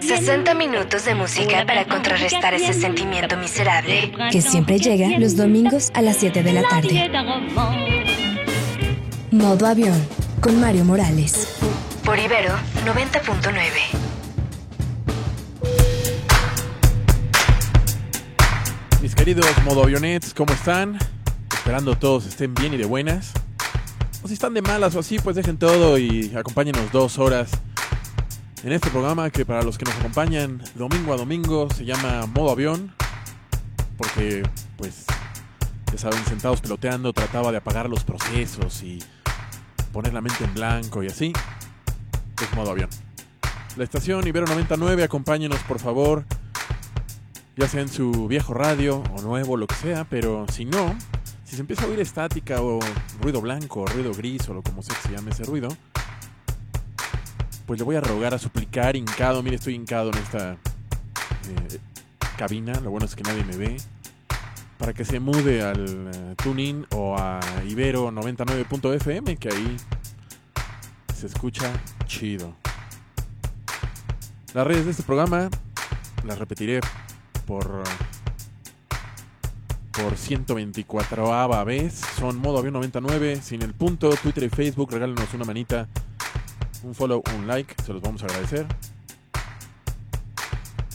60 minutos de música para contrarrestar ese sentimiento miserable. que siempre llega los domingos a las 7 de la tarde. Modo avión con Mario Morales. Por Ibero 90.9. Mis queridos modoavionets, ¿cómo están? Esperando todos estén bien y de buenas. O si están de malas o así, pues dejen todo y acompáñenos dos horas en este programa que para los que nos acompañan domingo a domingo se llama Modo Avión. Porque, pues, ya saben, sentados peloteando trataba de apagar los procesos y poner la mente en blanco y así. Es Modo Avión. La estación Ibero 99, acompáñenos por favor ya sea en su viejo radio o nuevo, lo que sea, pero si no, si se empieza a oír estática o ruido blanco o ruido gris o lo como sea que se llame ese ruido, pues le voy a rogar a suplicar, hincado, mire, estoy hincado en esta eh, cabina, lo bueno es que nadie me ve, para que se mude al eh, TuneIn o a Ibero 99.fm, que ahí se escucha chido. Las redes de este programa las repetiré por por 124 vez. Son modo avión 99, sin el punto, Twitter y Facebook, regálenos una manita, un follow, un like, se los vamos a agradecer.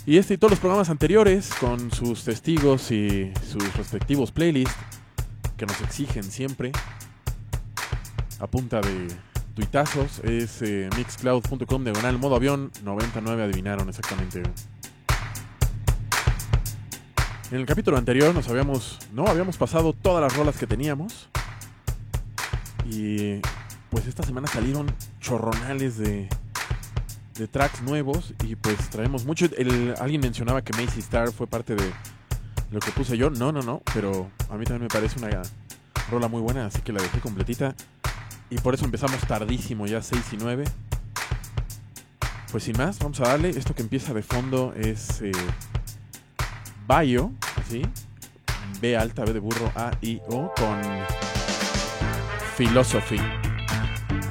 Y este y todos los programas anteriores, con sus testigos y sus respectivos playlists, que nos exigen siempre, a punta de tuitazos, es eh, mixcloud.com diagonal modo avión 99, adivinaron exactamente. En el capítulo anterior nos habíamos, no, habíamos pasado todas las rolas que teníamos. Y pues esta semana salieron chorronales de, de tracks nuevos y pues traemos mucho. Alguien mencionaba que Macy Star fue parte de lo que puse yo. No, no, no, pero a mí también me parece una rola muy buena, así que la dejé completita. Y por eso empezamos tardísimo, ya 6 y 9. Pues sin más, vamos a darle. Esto que empieza de fondo es... Eh, Bayo, así, B alta, B de burro, A, I, O, con Philosophy.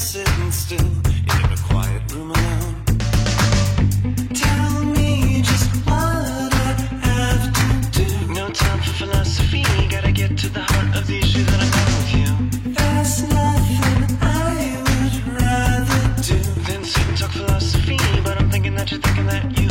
sitting still in a quiet room alone. Tell me just what I have to do. No time for philosophy, gotta get to the heart of the issue that I'm having with you. There's nothing I would rather do than sit and talk philosophy, but I'm thinking that you're thinking that you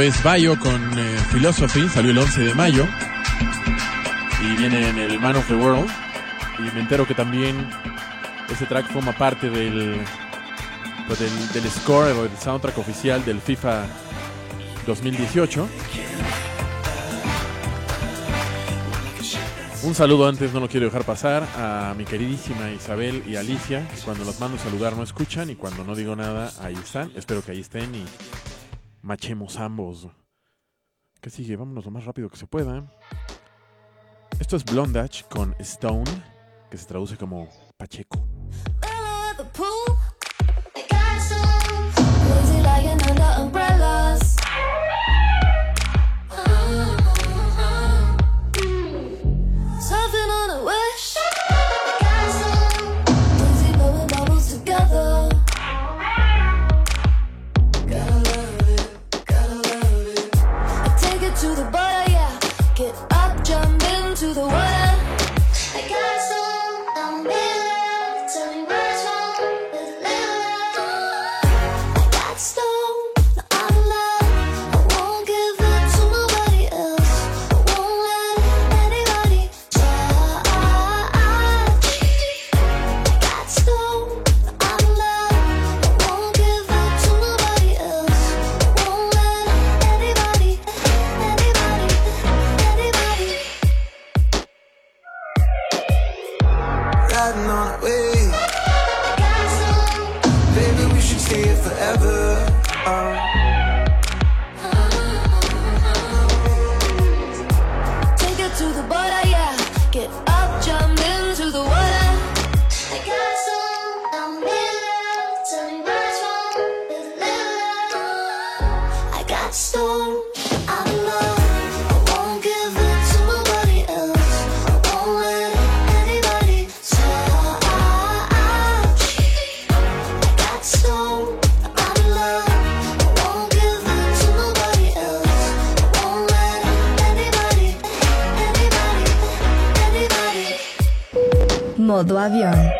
Es Bayo con eh, Philosophy, salió el 11 de mayo y viene en el Man of the World. Y me entero que también ese track forma parte del, pues, del, score o del soundtrack oficial del FIFA 2018. Un saludo antes, no lo quiero dejar pasar, a mi queridísima Isabel y Alicia, cuando los mando a saludar no escuchan y cuando no digo nada, ahí están. Espero que ahí estén y machemos ambos. ¿Qué sigue? Vámonos lo más rápido que se pueda. Esto es Blondage con Stone, que se traduce como Pacheco. Anybody. Modo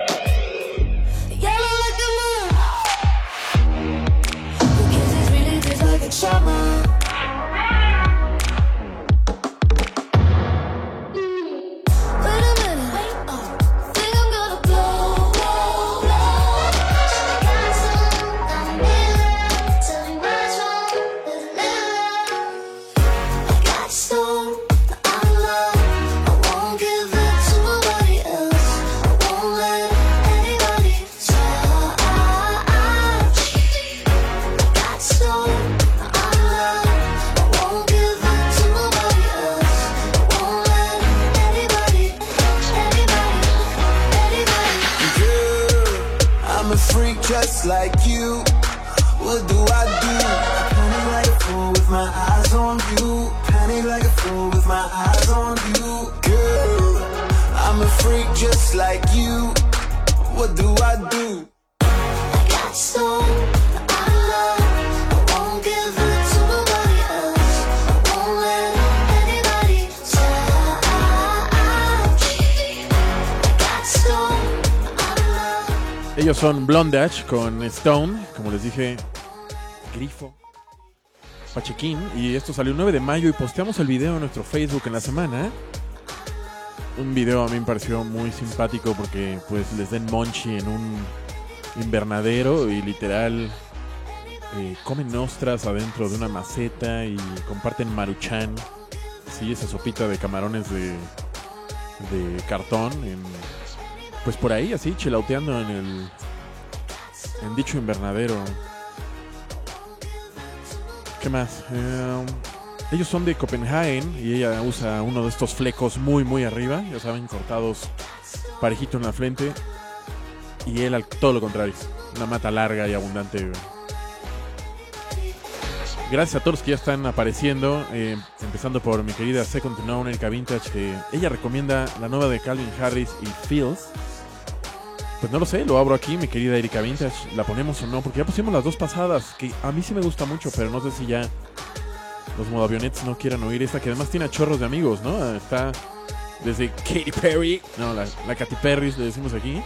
Blondage con Stone, como les dije, Grifo, Pachequín. Y esto salió el 9 de mayo y posteamos el video en nuestro Facebook en la semana. Un video a mí me pareció muy simpático porque pues les den monchi en un invernadero y literal eh, comen ostras adentro de una maceta y comparten maruchan. Sí, esa sopita de camarones de, cartón pues por ahí así chilauteando en el en dicho invernadero. ¿Qué más? Eh, ellos son de Copenhagen y ella usa uno de estos flecos muy muy arriba, ya saben, cortados parejito en la frente. Y él todo lo contrario, una mata larga y abundante. Gracias a todos los que ya están apareciendo, eh, empezando por mi querida Second to None, Erika Vintage, ella recomienda la nueva de Calvin Harris y Fields. Pues no lo sé, lo abro aquí, mi querida Erika Vintage. ¿La ponemos o no? Porque ya pusimos las dos pasadas, que a mí sí me gusta mucho, pero no sé si ya los modavionetes no quieran oír esta, que además tiene a chorros de amigos, ¿no? Está desde Katy Perry, no, la, Katy Perry le decimos aquí,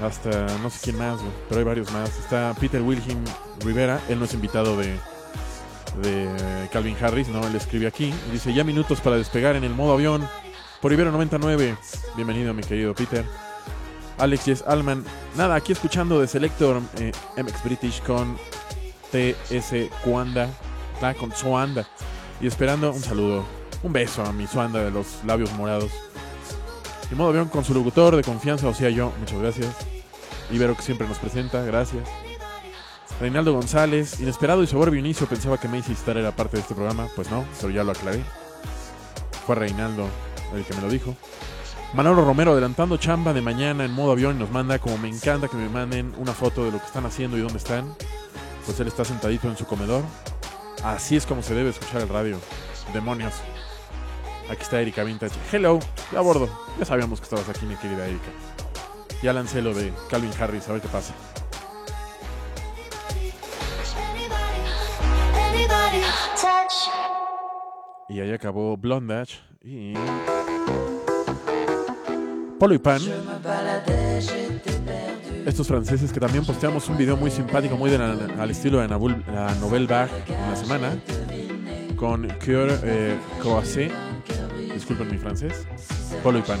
hasta no sé quién más, pero hay varios más. Está Peter Wilhelm Rivera, él no es invitado de, de Calvin Harris, ¿no? Él escribe aquí, dice, ya minutos para despegar en el modo avión por Ibero 99. Bienvenido, mi querido Peter. Alex Yes Alman. Nada, aquí escuchando de Selector eh, MX British con TS Cuanda, ah, con Suanda. Y esperando un saludo, un beso a mi Suanda de los labios morados. Y modo avión con su locutor de confianza, o sea, yo, muchas gracias. Ibero que siempre nos presenta, gracias. Reinaldo González, inesperado y soberbio inicio, pensaba que Macy Star era parte de este programa, pues no, pero ya lo aclaré. Fue Reinaldo el que me lo dijo. Manolo Romero adelantando chamba de mañana en modo avión y nos manda, como me encanta que me manden una foto de lo que están haciendo y dónde están. Pues él está sentadito en su comedor. Así es como se debe escuchar el radio. Demonios. Aquí está Erika Vintage. Hello, ya a bordo. Ya sabíamos que estabas aquí, mi querida Erika. Ya lancé lo de Calvin Harris, a ver qué pasa. Y ahí acabó Blondage y. Polo y Pan. Estos franceses que también posteamos un video muy simpático, muy al estilo de Nabul- la Nouvelle Vague en la semana. Con Cœur eh. Disculpen mi francés. Polo y Pan.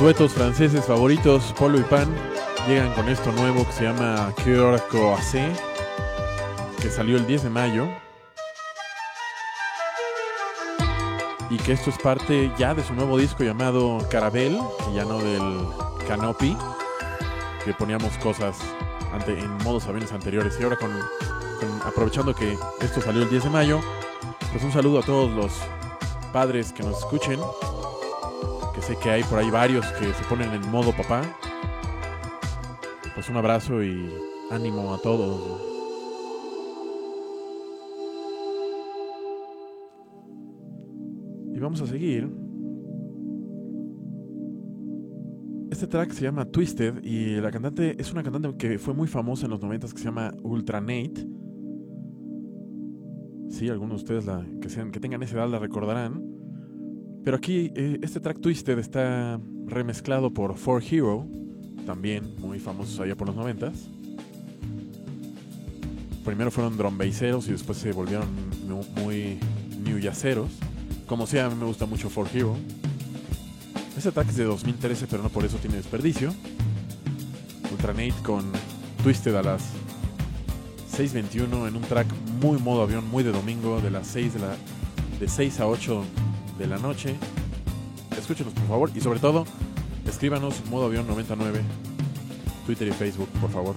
Nuestros duetos franceses favoritos, Polo y Pan, llegan con esto nuevo que se llama Cœur Croisé, que salió el 10 de mayo. Y que esto es parte ya de su nuevo disco llamado Carabel, que ya no del Canopy, que poníamos cosas ante, en modos aviones anteriores. Y ahora con- aprovechando que esto salió el 10 de mayo, pues un saludo a todos los padres que nos escuchen sé que hay por ahí varios que se ponen en modo papá. Pues un abrazo y ánimo a todos. Y vamos a seguir. Este track se llama Twisted y la cantante es una cantante que fue muy famosa en los 90 que se llama Ultra Nate. Sí, algunos de ustedes que, que tengan esa edad la recordarán. Pero aquí eh, este track Twisted está remezclado por For Hero, también muy famosos allá por los noventas. Primero fueron drum y después se volvieron mu- muy new jazzeros. Como sea, a mí me gusta mucho For Hero. Este track es de 2013, pero no por eso tiene desperdicio. Ultranate con Twisted a las 6.21 en un track muy modo avión, muy de domingo, de las 6 de la de 6 a 8 de la noche. Escúchenos por favor y sobre todo escríbanos modo avión 99 Twitter y Facebook, por favor.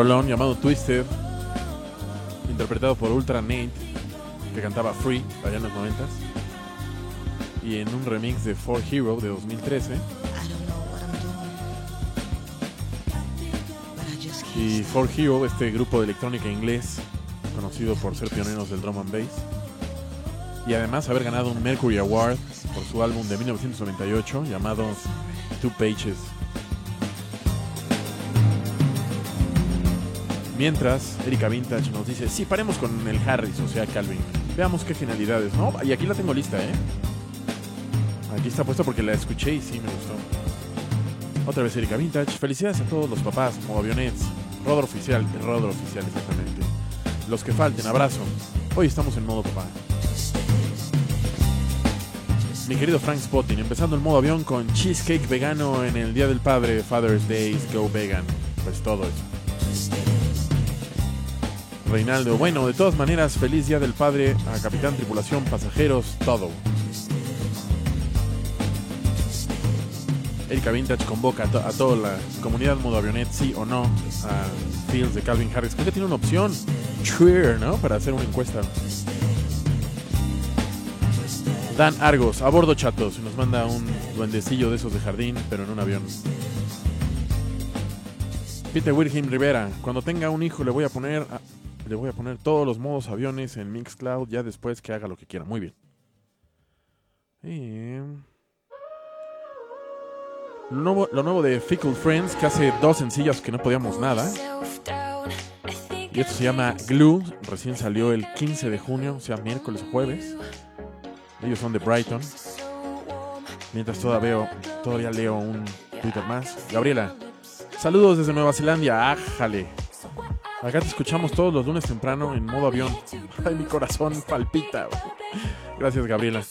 Rolón llamado Twisted, interpretado por Ultra Nate, que cantaba Free allá en los 90 y en un remix de For Hero de 2013. Y For Hero, este grupo de electrónica inglés, conocido por ser pioneros del drum and bass, y además haber ganado un Mercury Award por su álbum de 1998 llamado Two Pages. Mientras, Erika Vintage nos dice, sí, paremos con el Harris, o sea, Calvin. Veamos qué finalidades, ¿no? Y aquí la tengo lista, ¿eh? Aquí está puesta porque la escuché y sí me gustó. Otra vez Erika Vintage. Felicidades a todos los papás, como avionets. Rodor oficial, Rodor oficial, exactamente. Los que falten, abrazo. Hoy estamos en modo papá. Mi querido Frank Spotting, empezando el modo avión con cheesecake vegano en el Día del Padre, Father's Days, Go Vegan. Pues todo eso. Reinaldo, bueno, de todas maneras, feliz Día del Padre a Capitán Tripulación, pasajeros, todo. Erika Vintage convoca a, to- a toda la comunidad modo avionet, sí o no, a Fields de Calvin Harris. Creo que tiene una opción, Cheer, ¿no? Para hacer una encuesta. Dan Argos, a bordo chatos, nos manda un duendecillo de esos de jardín, pero en un avión. Peter Wilhelm Rivera, cuando tenga un hijo le voy a poner le voy a poner todos los modos aviones en Mixcloud ya después que haga lo que quiera. Muy bien. Y... Lo nuevo, lo nuevo de Fickle Friends, que hace dos sencillos que no podíamos nada. Y esto se llama Glue. Recién salió el 15 de junio, o sea, miércoles o jueves. Ellos son de Brighton. Mientras todavía veo, todavía leo un Twitter más. Gabriela, saludos desde Nueva Zelanda. Ájale. Acá te escuchamos todos los lunes temprano en modo avión. Ay, mi corazón palpita. Gracias, Gabriela.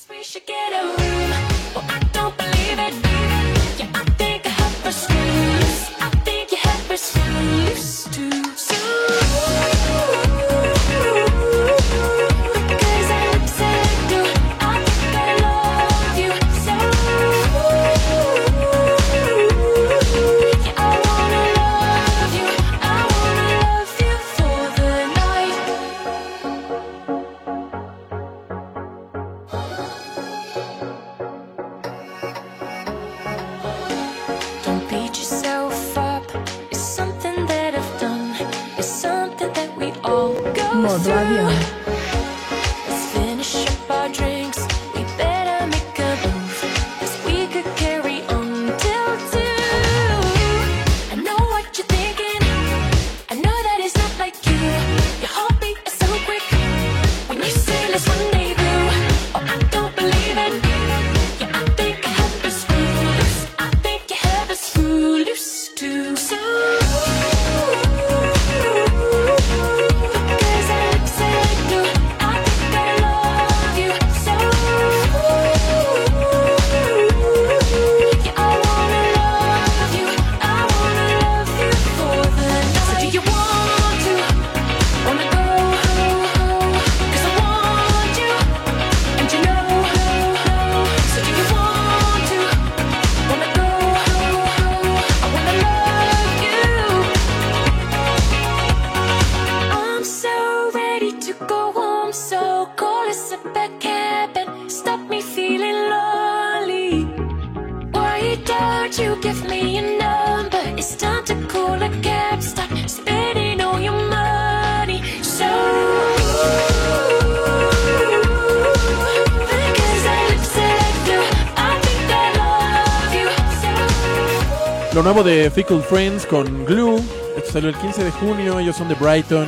Nuevo de Fickle Friends con Glue. Esto salió el 15 de junio. Ellos son de Brighton.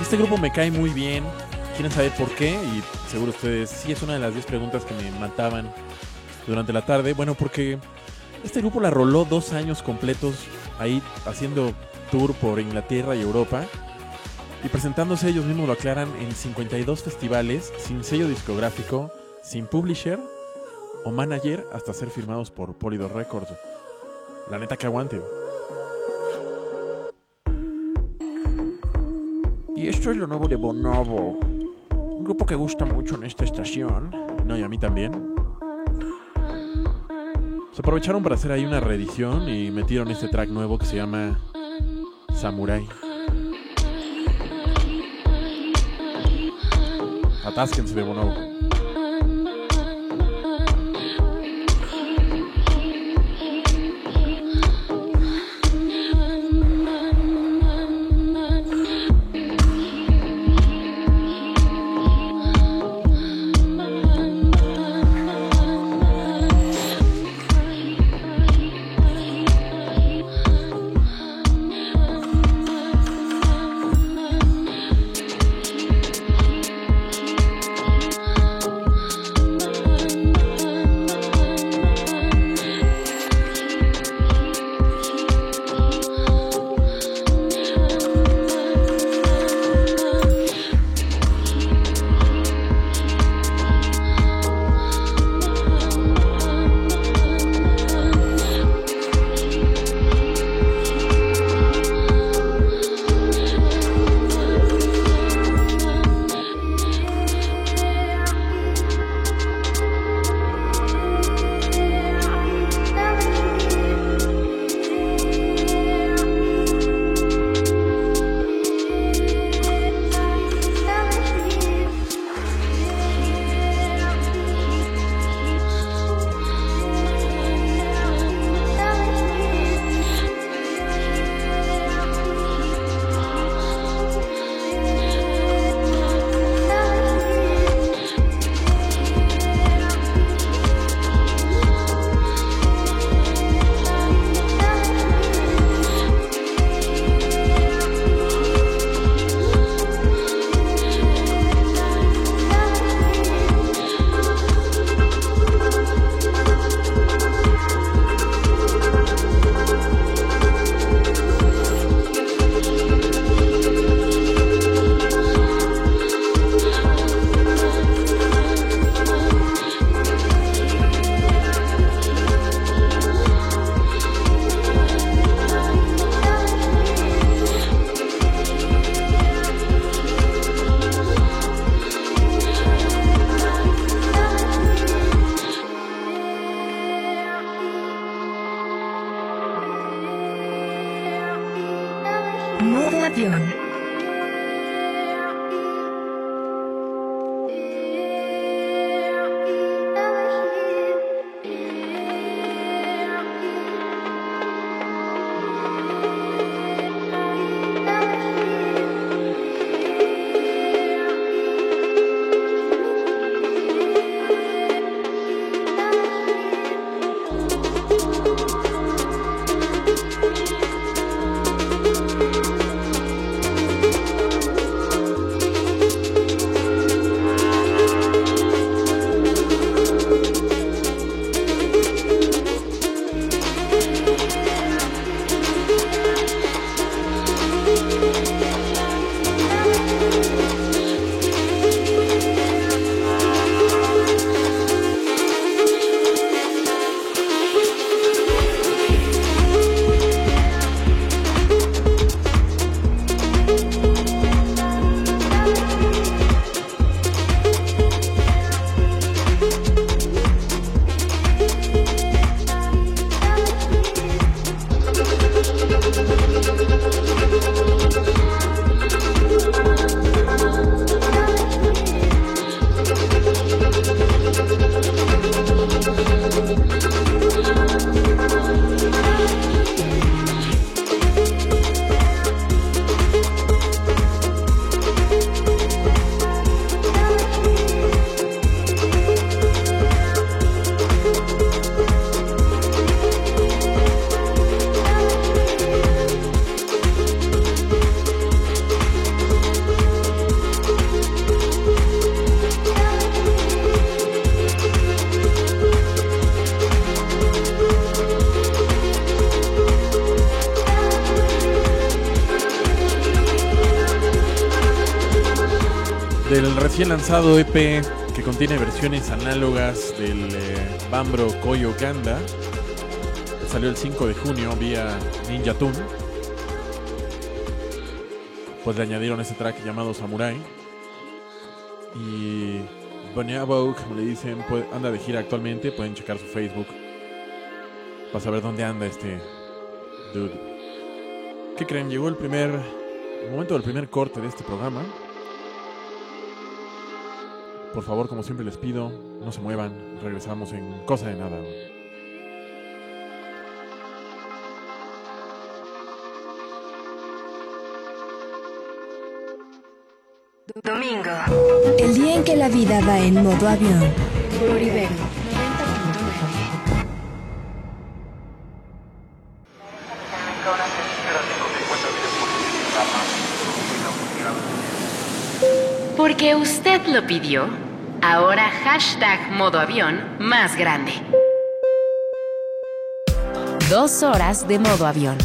Este grupo me cae muy bien. ¿Quieren saber por qué? Y seguro ustedes, sí es una de las 10 preguntas que me mataban durante la tarde. Bueno, porque este grupo la roló dos años completos ahí haciendo tour por Inglaterra y Europa. Y presentándose, ellos mismos lo aclaran, en 52 festivales, sin sello discográfico, sin publisher o manager, hasta ser firmados por Polydor Records. La neta que aguante. Y esto es lo nuevo de Bonobo. Un grupo que gusta mucho en esta estación. No, y a mí también. Se aprovecharon para hacer ahí una reedición y metieron este track nuevo que se llama Samurai. Atásquense de Bonobo. Recién lanzado EP que contiene versiones análogas del eh, Bambro Koyo Ganda. Salió el 5 de junio vía Ninja Tune. Pues le añadieron ese track llamado Samurai. Y Bonyabo, como le dicen, pues, anda de gira actualmente. Pueden checar su Facebook para saber dónde anda este dude. ¿Qué creen? Llegó el primer el momento del primer corte de este programa. Por favor, como siempre les pido, no se muevan. Regresamos en cosa de nada. Domingo. El día en que la vida va en modo avión. Por Ibero. Porque usted lo pidió, ahora hashtag modo avión más grande. Dos horas de modo avión.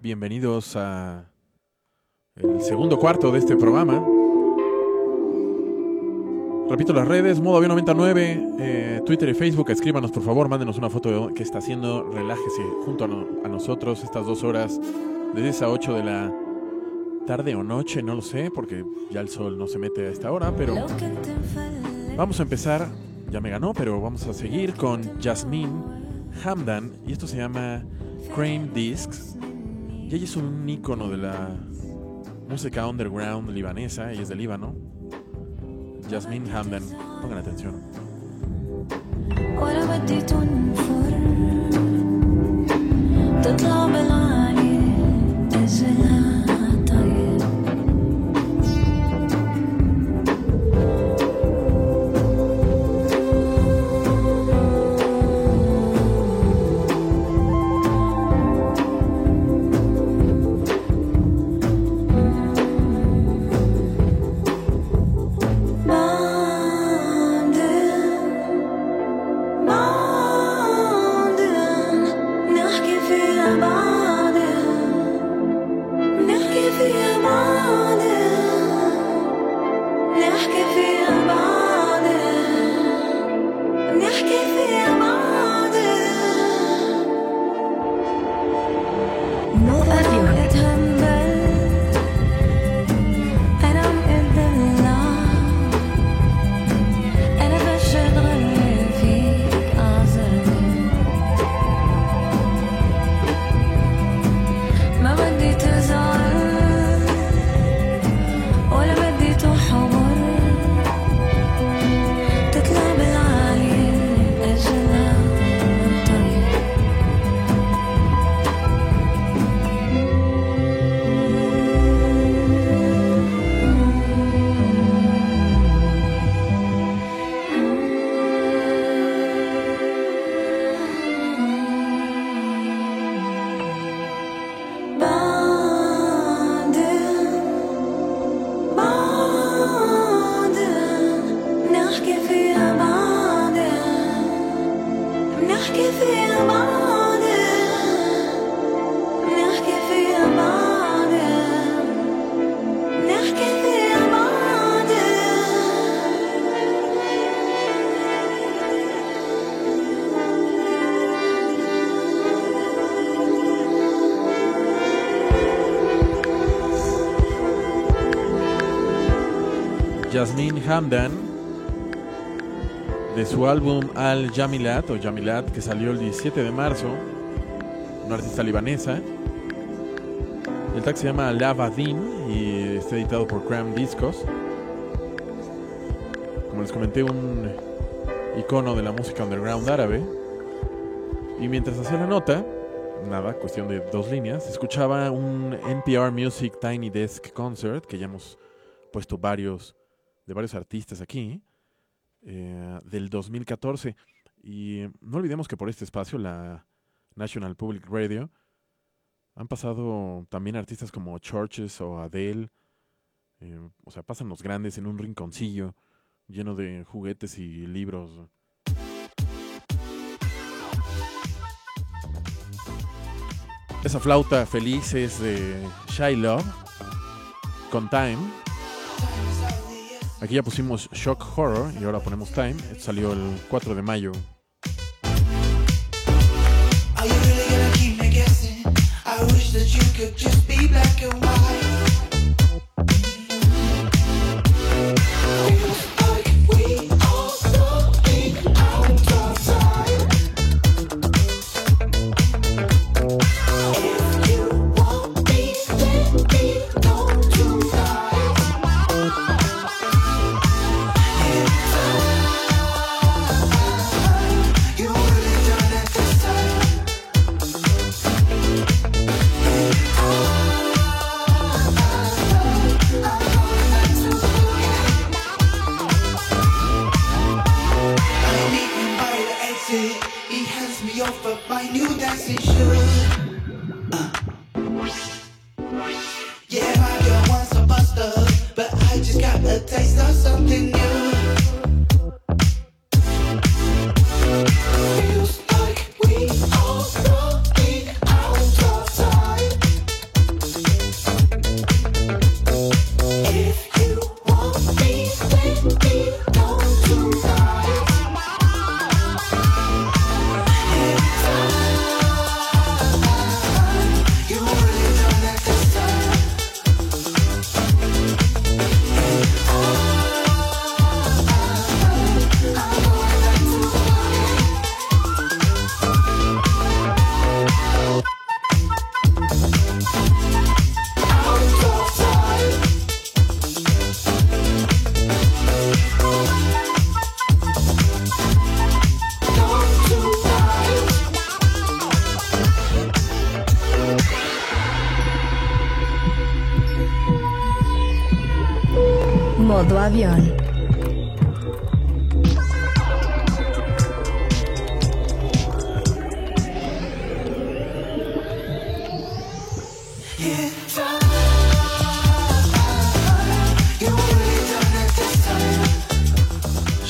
Bienvenidos a el segundo cuarto de este programa. Repito las redes, modo avión 99, eh, Twitter y Facebook. Escríbanos por favor, mándenos una foto de que está haciendo. Relájese junto a, no- a nosotros estas dos horas, de 10 a 8 de la tarde o noche, no lo sé, porque ya el sol no se mete a esta hora, pero vamos a empezar. Ya me ganó, pero vamos a seguir con Jasmine Hamdan y esto se llama Crane Discs. Y ella es un ícono de la música underground libanesa, ella es de Líbano. Jasmine Hamdan, pongan atención. ولا بدي تنفر تطلع بالعالي Jasmine Hamdan, de su álbum Al Jamilat, o Jamilat, que salió el 17 de marzo, una artista libanesa. El track se llama Lava Din y está editado por Cram Discos. Como les comenté, un icono de la música underground árabe. Y mientras hacía la nota, nada, cuestión de dos líneas, escuchaba un NPR Music Tiny Desk Concert, que ya hemos puesto varios de varios artistas aquí, eh, del 2014. Y no olvidemos que por este espacio, la National Public Radio, han pasado también artistas como Churches o Adele. eh, o sea, pasan los grandes en un rinconcillo lleno de juguetes y libros. Esa flauta feliz es de Shy Love con Time. Aquí ya pusimos Shock Horror y ahora ponemos Time. Esto salió el 4 de mayo. I wish that you could just be black and white.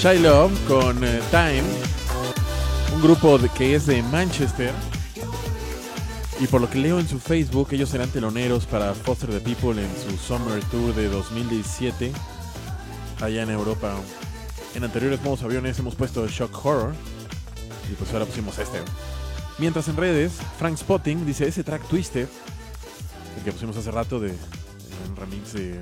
Shy Love con eh, Time, un grupo que es de Manchester. Y por lo que leo en su Facebook, ellos serán teloneros para Foster the People en su Summer Tour de 2017 allá en Europa. En anteriores modos aviones hemos puesto Shock Horror y pues ahora pusimos este. Mientras en redes, Frank Spotting dice ese track Twisted, el que pusimos hace rato de en remix de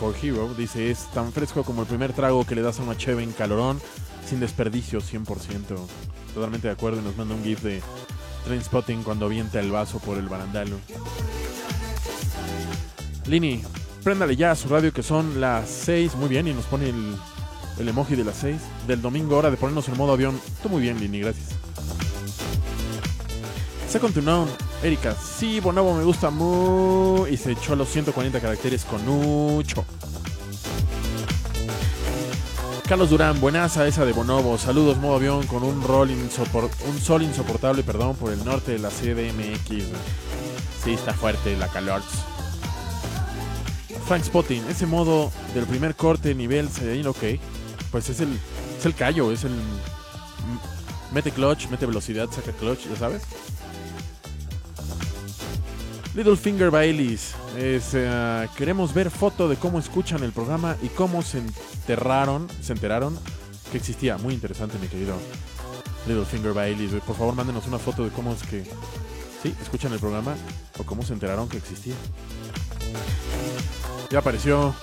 For Hero, dice es tan fresco como el primer trago que le das a una cheve en calorón, sin desperdicio 100%. Totalmente de acuerdo y nos manda un gif de Train Spotting cuando avienta el vaso por el barandalo. Lini, préndale ya a su radio que son las 6, muy bien, y nos pone el, el emoji de las 6 del domingo, hora de ponernos en modo avión. Tú muy bien, Lini, gracias. Second to None, Erika, sí, Bonobo me gusta mucho. Y se echó a los 140 caracteres con mucho. Carlos Durán, buenaza esa de Bonobo. Saludos, modo avión, con un, rol un sol insoportable, perdón, por el norte de la CDMX. Sí, está fuerte la calor. Frank Spotting, ese modo del primer corte, nivel, se ok. Pues es el, es el callo, es el. Mete clutch, mete velocidad, saca clutch, ya sabes. Littlefinger Baileys. Eh, queremos ver foto de cómo escuchan el programa y cómo se enteraron, se enteraron que existía. Muy interesante, mi querido Littlefinger Baileys. Por favor, mándenos una foto de cómo es que sí, escuchan el programa o cómo se enteraron que existía. Ya apareció,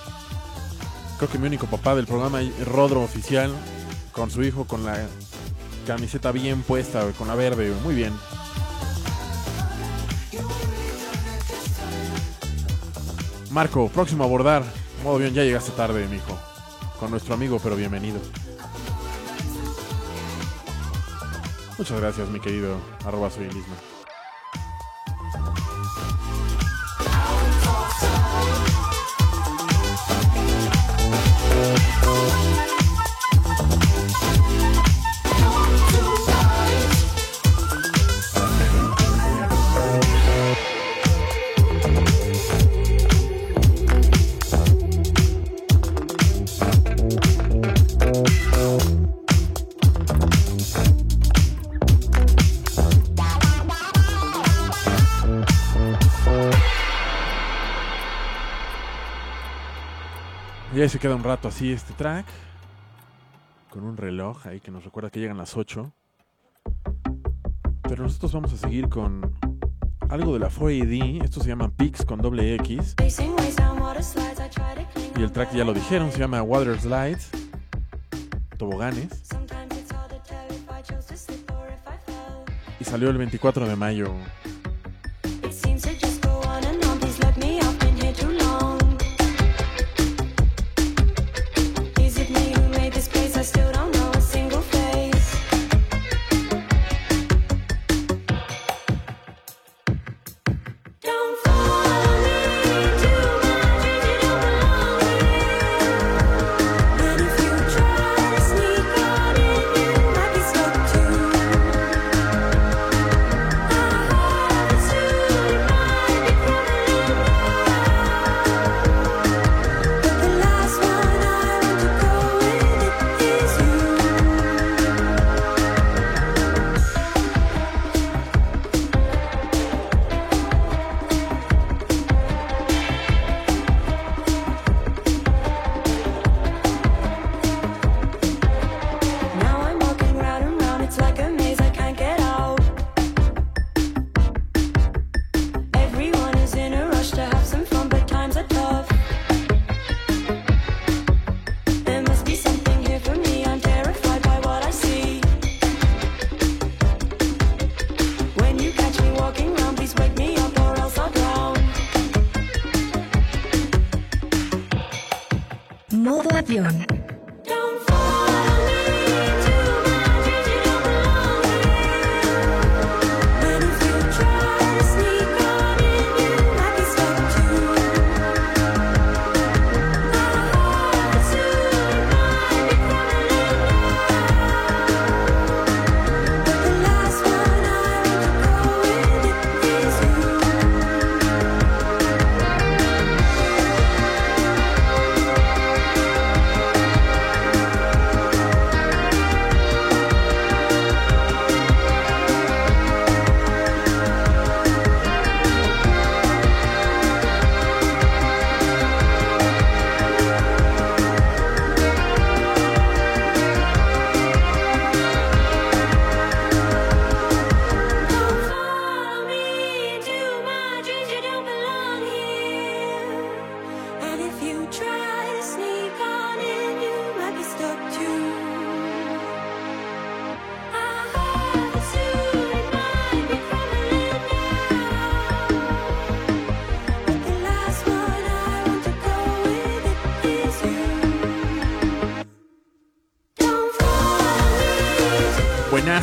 creo que mi único papá del programa, Rodro Oficial, con su hijo con la camiseta bien puesta, con la verde. Muy bien. Marco, próximo a abordar. Modo bien, ya llegaste tarde, mijo. Con nuestro amigo, pero bienvenido. Muchas gracias, mi querido arroba soy el Isma. Se queda un rato así este track. Con un reloj ahí que nos recuerda que llegan las 8. Pero nosotros vamos a seguir con algo de la 4AD. Esto se llama Pix con doble X. Y el track ya lo dijeron, se llama Water Slides. Toboganes. Y salió el 24 de mayo.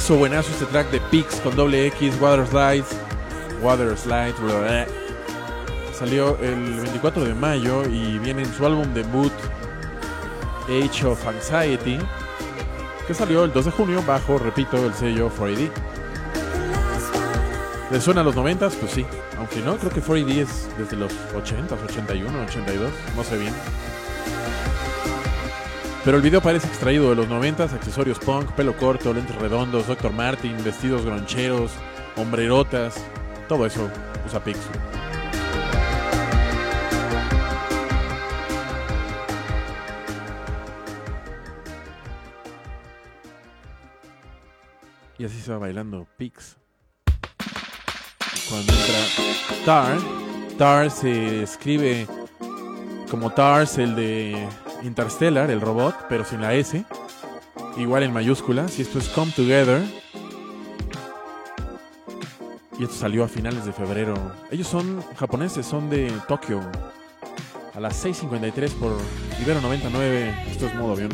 Buenazo, buenazo este track de Pix con doble X, Water Slides. Water Slides. Salió el 24 de mayo y viene en su álbum debut Age of Anxiety, que salió el 2 de junio bajo, repito, el sello 4AD. ¿Le suena a los 90s? Pues sí. Aunque no, creo que 4AD es desde los 80s, 81, 82, no sé bien. Pero el video parece extraído de los 90s, accesorios punk, pelo corto, lentes redondos, Dr. Martin, vestidos groncheros, hombrerotas, todo eso usa Pix. Y así se va bailando Pix. Cuando entra Tar, Tar se escribe como Tars, el de Interstellar, el robot, pero sin la S. Igual en mayúsculas. Y esto es Come Together. Y esto salió a finales de febrero. Ellos son japoneses, son de Tokio. A las 6.53 por Ibero 99. Esto es modo avión.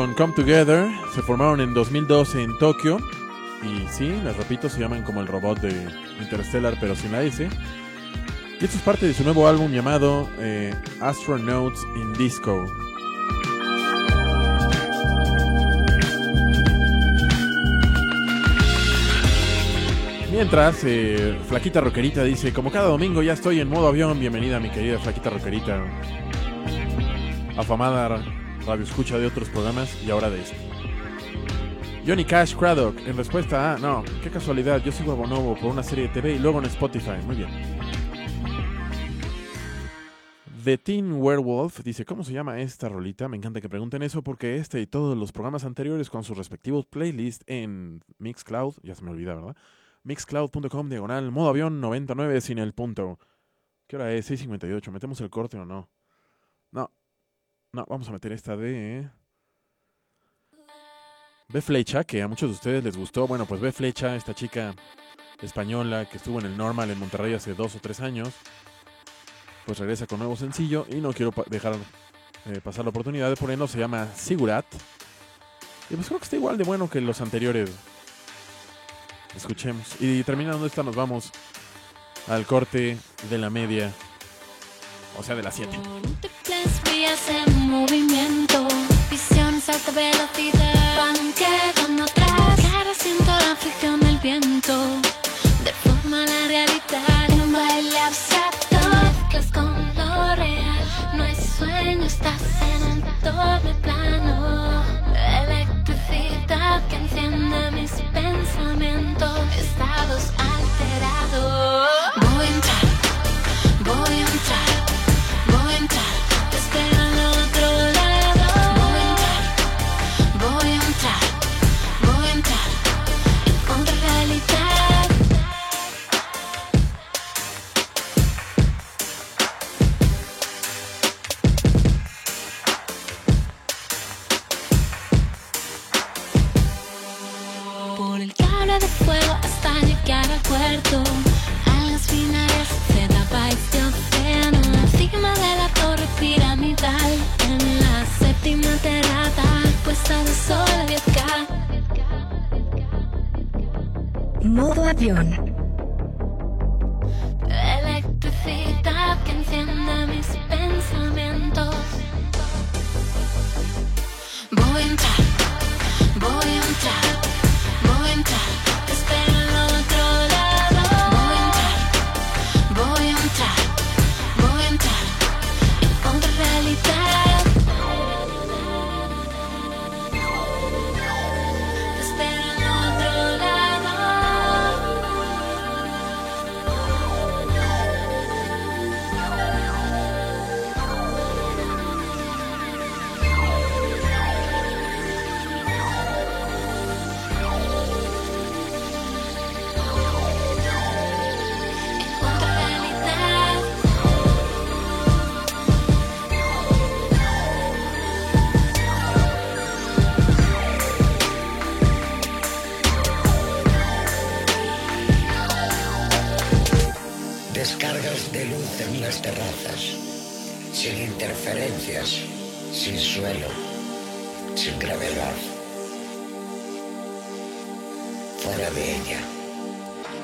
Con Come Together se formaron en 2012 en Tokio. Y sí, les repito, se llaman como el robot de Interstellar, pero sin la S. Y esto es parte de su nuevo álbum llamado eh, Astronauts in Disco. Mientras, eh, Flaquita Roquerita dice, como cada domingo ya estoy en modo avión, bienvenida mi querida Flaquita Roquerita, afamada radio escucha de otros programas y ahora de este. Johnny Cash Craddock, en respuesta a, no, qué casualidad, yo sigo a Bonobo por una serie de TV y luego en Spotify, muy bien. The Teen Werewolf dice, ¿cómo se llama esta rolita? Me encanta que pregunten eso porque este y todos los programas anteriores con sus respectivos playlists en Mixcloud, ya se me olvida, ¿verdad? Mixcloud.com diagonal modo avión 99 sin el punto. ¿Qué hora es? 6.58. ¿Metemos el corte o no? No. No, vamos a meter esta de... B Flecha, que a muchos de ustedes les gustó. Bueno, pues B Flecha, esta chica española que estuvo en el Normal en Monterrey hace dos o tres años, pues regresa con nuevo sencillo y no quiero dejar eh, pasar la oportunidad de ponerlo. Se llama Sigurat. Y pues creo que está igual de bueno que los anteriores. Escuchemos. Y terminando esta nos vamos al corte de la media. O sea, de las 7. Movimiento, visiones a alta velocidad. Van quedando atrás, cara siento la fricción del viento. Deforma la realidad en un baile abstracto. Mezclas con lo real, no es sueño, estás en un doble plano. Electricidad que enciende mis pensamientos, estados alterados. Voy Modo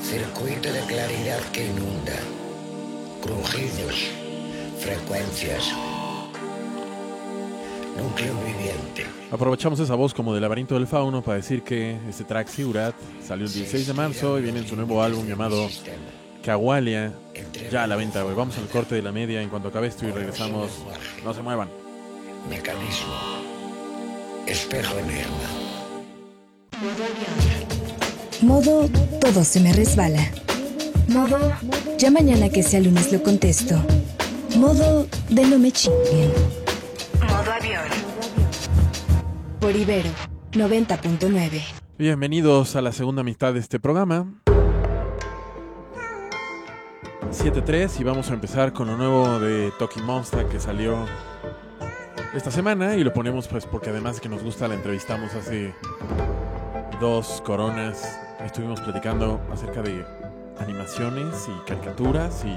Circuito de claridad que inunda, crujidos, frecuencias, núcleo viviente. Aprovechamos esa voz como de laberinto del fauno para decir que este track Sigurat salió el 16 de marzo y viene en su nuevo álbum llamado Kawalia, ya a la venta, güey. Vamos al corte de la media en cuanto acabe esto y regresamos. No se muevan. Mecanismo, espejo enigma. Modo todo se me resbala. Modo ya mañana que sea lunes lo contesto. Modo de no me chinguen. Modo avión. Por Ibero 90.9. Bienvenidos a la segunda mitad de este programa. 7.3 y vamos a empezar con lo nuevo de Talking Monster que salió esta semana y lo ponemos pues porque además de que nos gusta la entrevistamos hace dos coronas. Estuvimos platicando acerca de animaciones y caricaturas y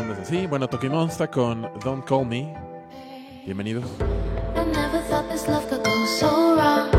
ondas así. Bueno, Talking Monster con Don't Call Me. Bienvenidos. I never thought this love could go so wrong.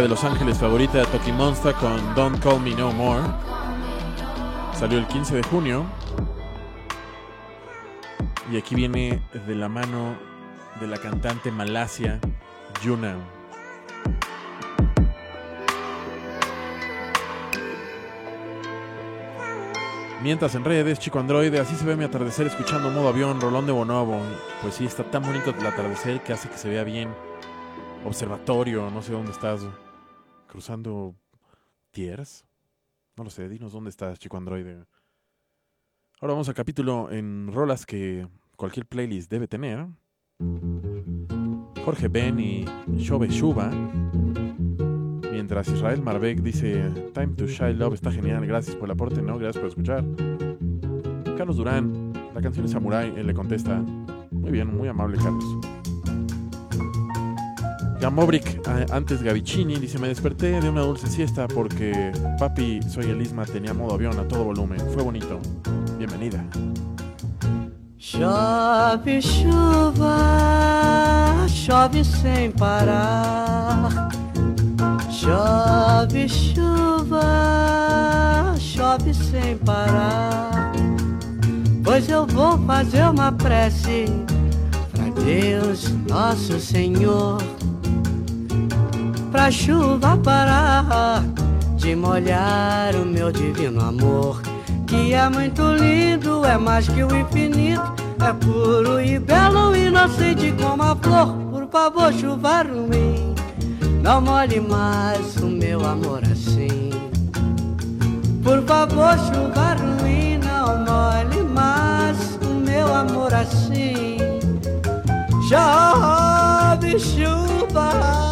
De Los Ángeles favorita, Talking Monster con Don't Call Me No More. Salió el 15 de junio. Y aquí viene de la mano de la cantante Malasia, Yuna. Mientras en redes, chico androide, así se ve mi atardecer escuchando modo avión, rolón de bonobo. Pues sí, está tan bonito el atardecer que hace que se vea bien. Observatorio, no sé dónde estás. Cruzando Tiers. No lo sé, dinos dónde estás, chico androide. Ahora vamos al capítulo en rolas que cualquier playlist debe tener. Jorge Ben y Shove Shuba. Mientras Israel Marbeck dice Time to Shy Love está genial, gracias por el aporte, no, gracias por escuchar. Carlos Durán, la canción es Samurai, él le contesta. Muy bien, muy amable Carlos. Gamobrick, a- antes Gavicini, dice, me desperté de una dulce siesta porque papi, soy el Isma, tenía modo avión a todo volumen. Fue bonito. Bienvenida. Chove chuva, chove sem parar. Chove chuva, chove sem parar. Pois eu vou fazer uma prece pra Deus, nosso Senhor. Pra chuva parar de molhar o meu divino amor. Que é muito lindo, é mais que o infinito. É puro e belo, inocente como a flor. Por favor, chuva ruim, não molhe mais o meu amor assim. Por favor, chuva ruim, não molhe mais o meu amor assim. Chove chuva,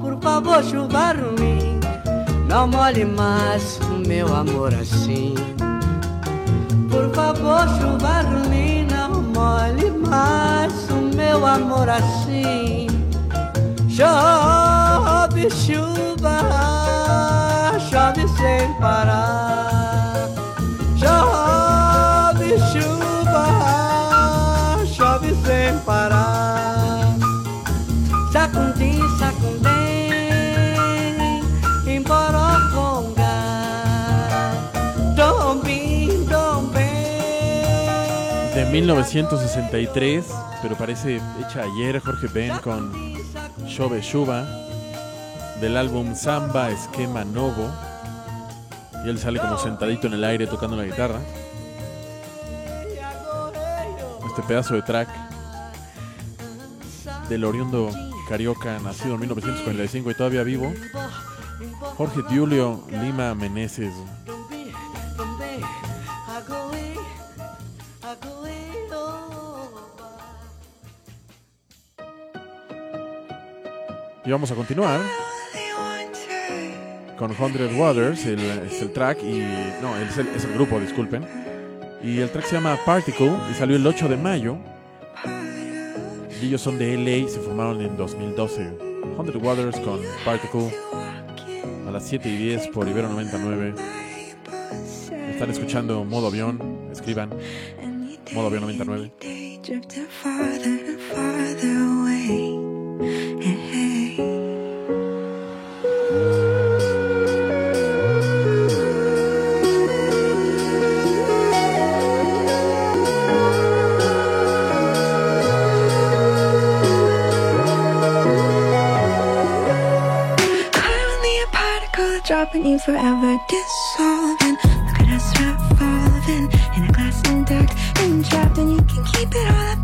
Favor, chuva ruim, não molhe mais o meu amor assim. Por favor, chuva ruim, não molhe mais o meu amor assim. Chove chuva, chove sem parar. Chove chuva, chove sem parar. Sacundim, sacundim, 1963, pero parece hecha ayer, Jorge Ben con Chove Chuva, del álbum Samba Esquema Novo. Y él sale como sentadito en el aire tocando la guitarra. Este pedazo de track del oriundo carioca, nacido en 1945 y todavía vivo, Jorge Julio Lima Meneses. Vamos a continuar con Hundred Waters, el, es el track, y no, es el, es el grupo, disculpen. Y el track se llama Particle y salió el 8 de mayo. Y ellos son de LA se formaron en 2012. Hundred Waters con Particle a las 7 y 10 por Ibero 99. Están escuchando modo avión, escriban modo avión 99. Dropping you forever dissolving. Look at us revolving in a glass and trapped, and you can keep it all at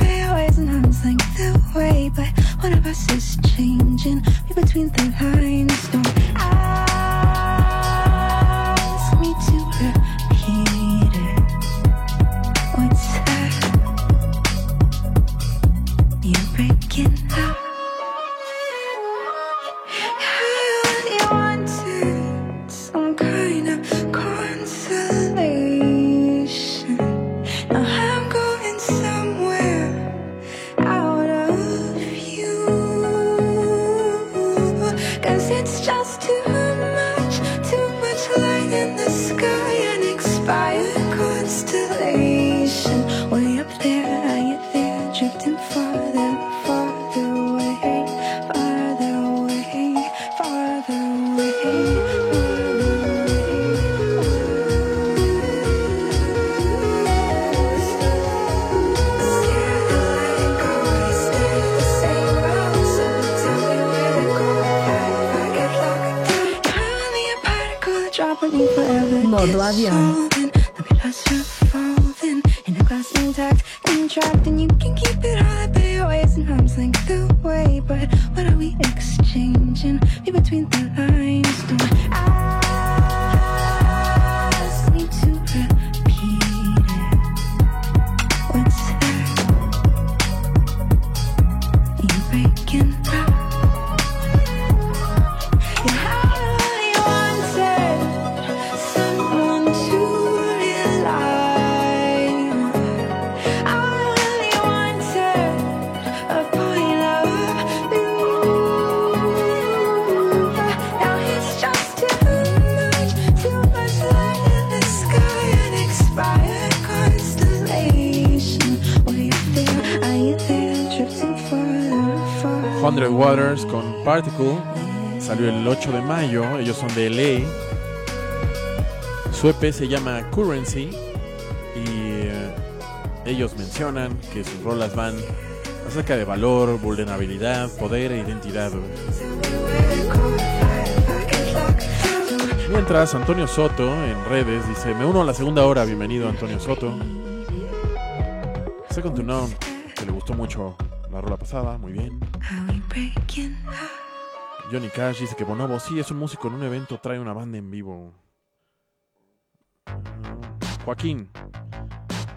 Hundred Waters con Particle. Salió el 8 de mayo. Ellos son de LA. Su EP se llama Currency. Y eh, ellos mencionan que sus rolas van acerca de valor, vulnerabilidad, poder e identidad. Mientras Antonio Soto en redes dice: Me uno a la segunda hora. Bienvenido, Antonio Soto. Second to None, que le gustó mucho la rola pasada. Muy bien. Johnny Cash dice que Bonobo sí es un músico en un evento, trae una banda en vivo. Ah, Joaquín,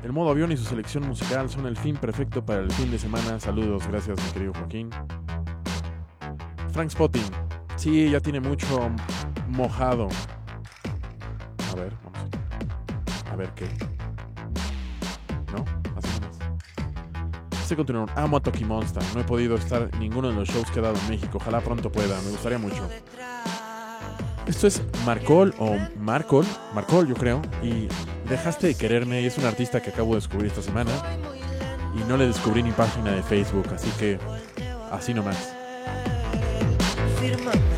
el modo avión y su selección musical son el fin perfecto para el fin de semana. Saludos, gracias mi querido Joaquín. Frank Spotting, sí, ya tiene mucho mojado. A ver, vamos a ver qué. Se continuaron. Amo a Toki Monster. No he podido estar en ninguno de los shows que he dado en México. Ojalá pronto pueda. Me gustaría mucho. Esto es Marcol o Marcol. Marcol, yo creo. Y Dejaste de quererme. Es un artista que acabo de descubrir esta semana. Y no le descubrí ni página de Facebook. Así que así nomás. firmamento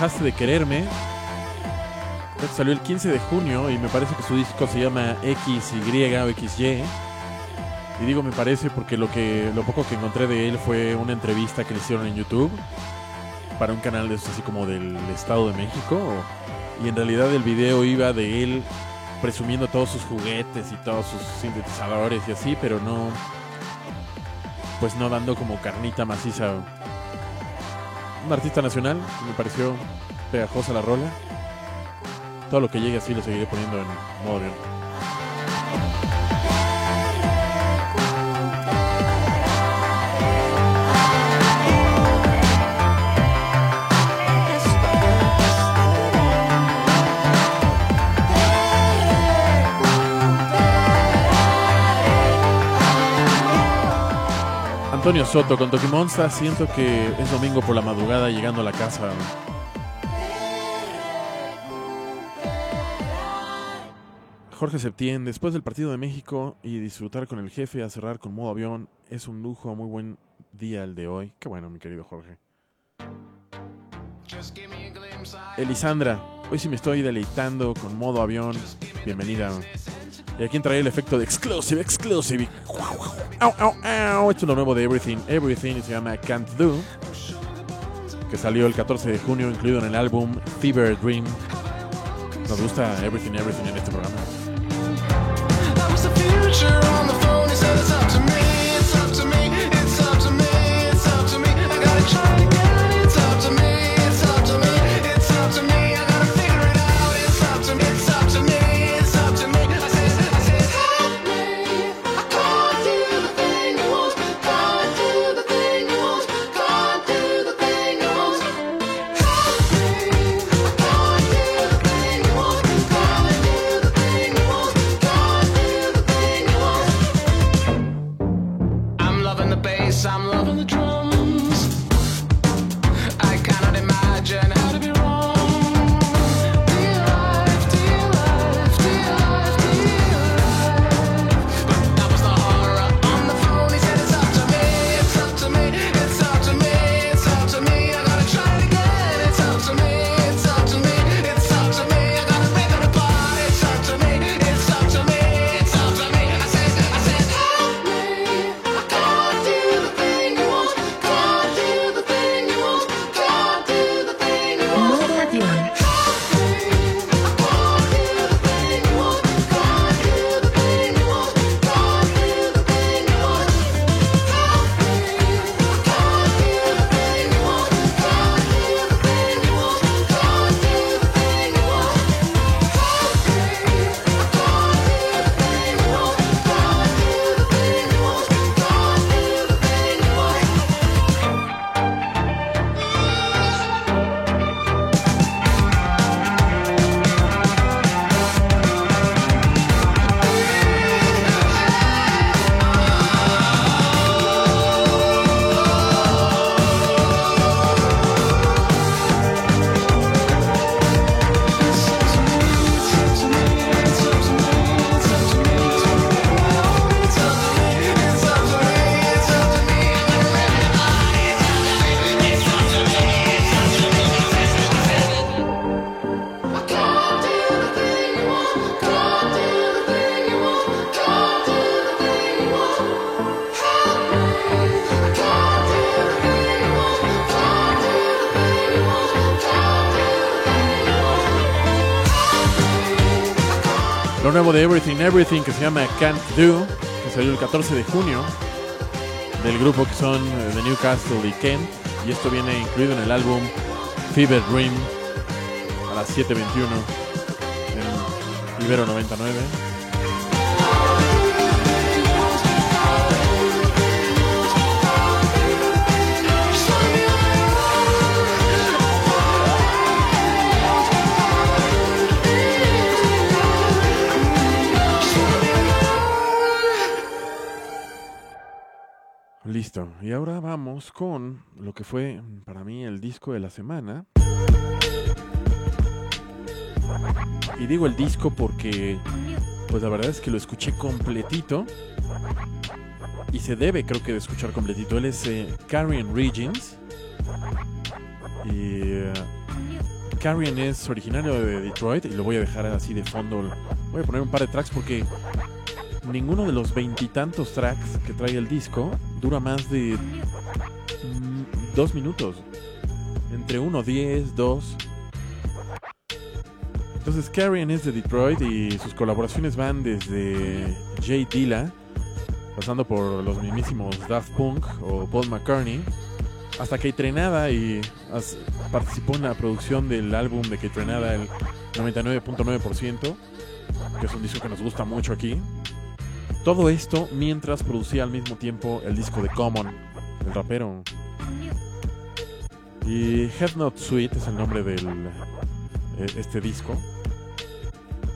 Dejaste de quererme. Salió el 15 de junio y me parece que su disco se llama XY o XY. Y digo me parece porque lo que lo poco que encontré de él fue una entrevista que le hicieron en YouTube para un canal de así como del Estado de México. Y en realidad el video iba de él presumiendo todos sus juguetes y todos sus sintetizadores y así, pero no pues no dando como carnita maciza un artista nacional, me pareció pegajosa la rola. Todo lo que llegue así lo seguiré poniendo en modo avión. Antonio Soto con Toki. Siento que es domingo por la madrugada llegando a la casa. Jorge Septién, después del partido de México y disfrutar con el jefe a cerrar con modo avión, es un lujo, muy buen día el de hoy. Qué bueno, mi querido Jorge. Elisandra, hoy sí me estoy deleitando con modo avión. Bienvenida. Y aquí trae el efecto de exclusive, exclusive. Au, au, au. Esto es lo nuevo de Everything. Everything se llama Can't Do. Que salió el 14 de junio, incluido en el álbum Fever Dream. Nos gusta Everything, Everything en este programa. Nuevo de Everything, Everything que se llama Can't Do, que salió el 14 de junio, del grupo que son eh, de Newcastle y Kent. Y esto viene incluido en el álbum Fever Dream a las 7.21 en Ibero 99. Listo. Y ahora vamos con lo que fue mm, para mí el disco de la semana. Y digo el disco porque, pues la verdad es que lo escuché completito. Y se debe, creo que, de escuchar completito. Él es eh, Carrion Regents. Y Carrion es originario de Detroit. Y lo voy a dejar así de fondo. Voy a poner un par de tracks porque ninguno de los veintitantos tracks que trae el disco dura más de mm, dos minutos. Entre uno, diez, dos. Entonces Carrion es de Detroit y sus colaboraciones van desde Jay Dilla, pasando por los mismísimos Daft Punk o Paul McCartney, hasta Kate Renada y participó en la producción del álbum de Kate Renada, el 99.9%, que es un disco que nos gusta mucho aquí. Todo esto mientras producía al mismo tiempo el disco de Common, el rapero. Y Head Not Sweet es el nombre de este disco.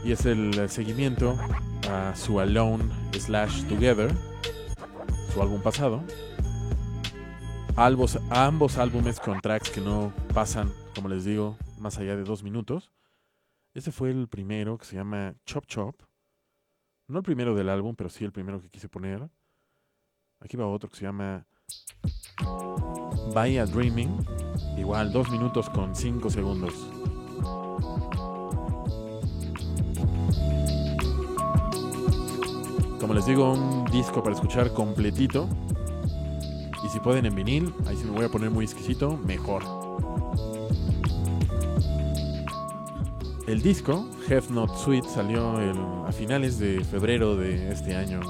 Y es el seguimiento a su Alone slash Together, su álbum pasado. Ambos álbumes con tracks que no pasan, como les digo, más allá de dos minutos. Este fue el primero que se llama Chop Chop. No el primero del álbum, pero sí el primero que quise poner. Aquí va otro que se llama Bahia Dreaming. Igual, dos minutos con cinco segundos. Como les digo, un disco para escuchar completito. Y si pueden en vinil, ahí sí me voy a poner muy exquisito, mejor. El disco, Have Not Sweet, salió a finales de febrero de este año.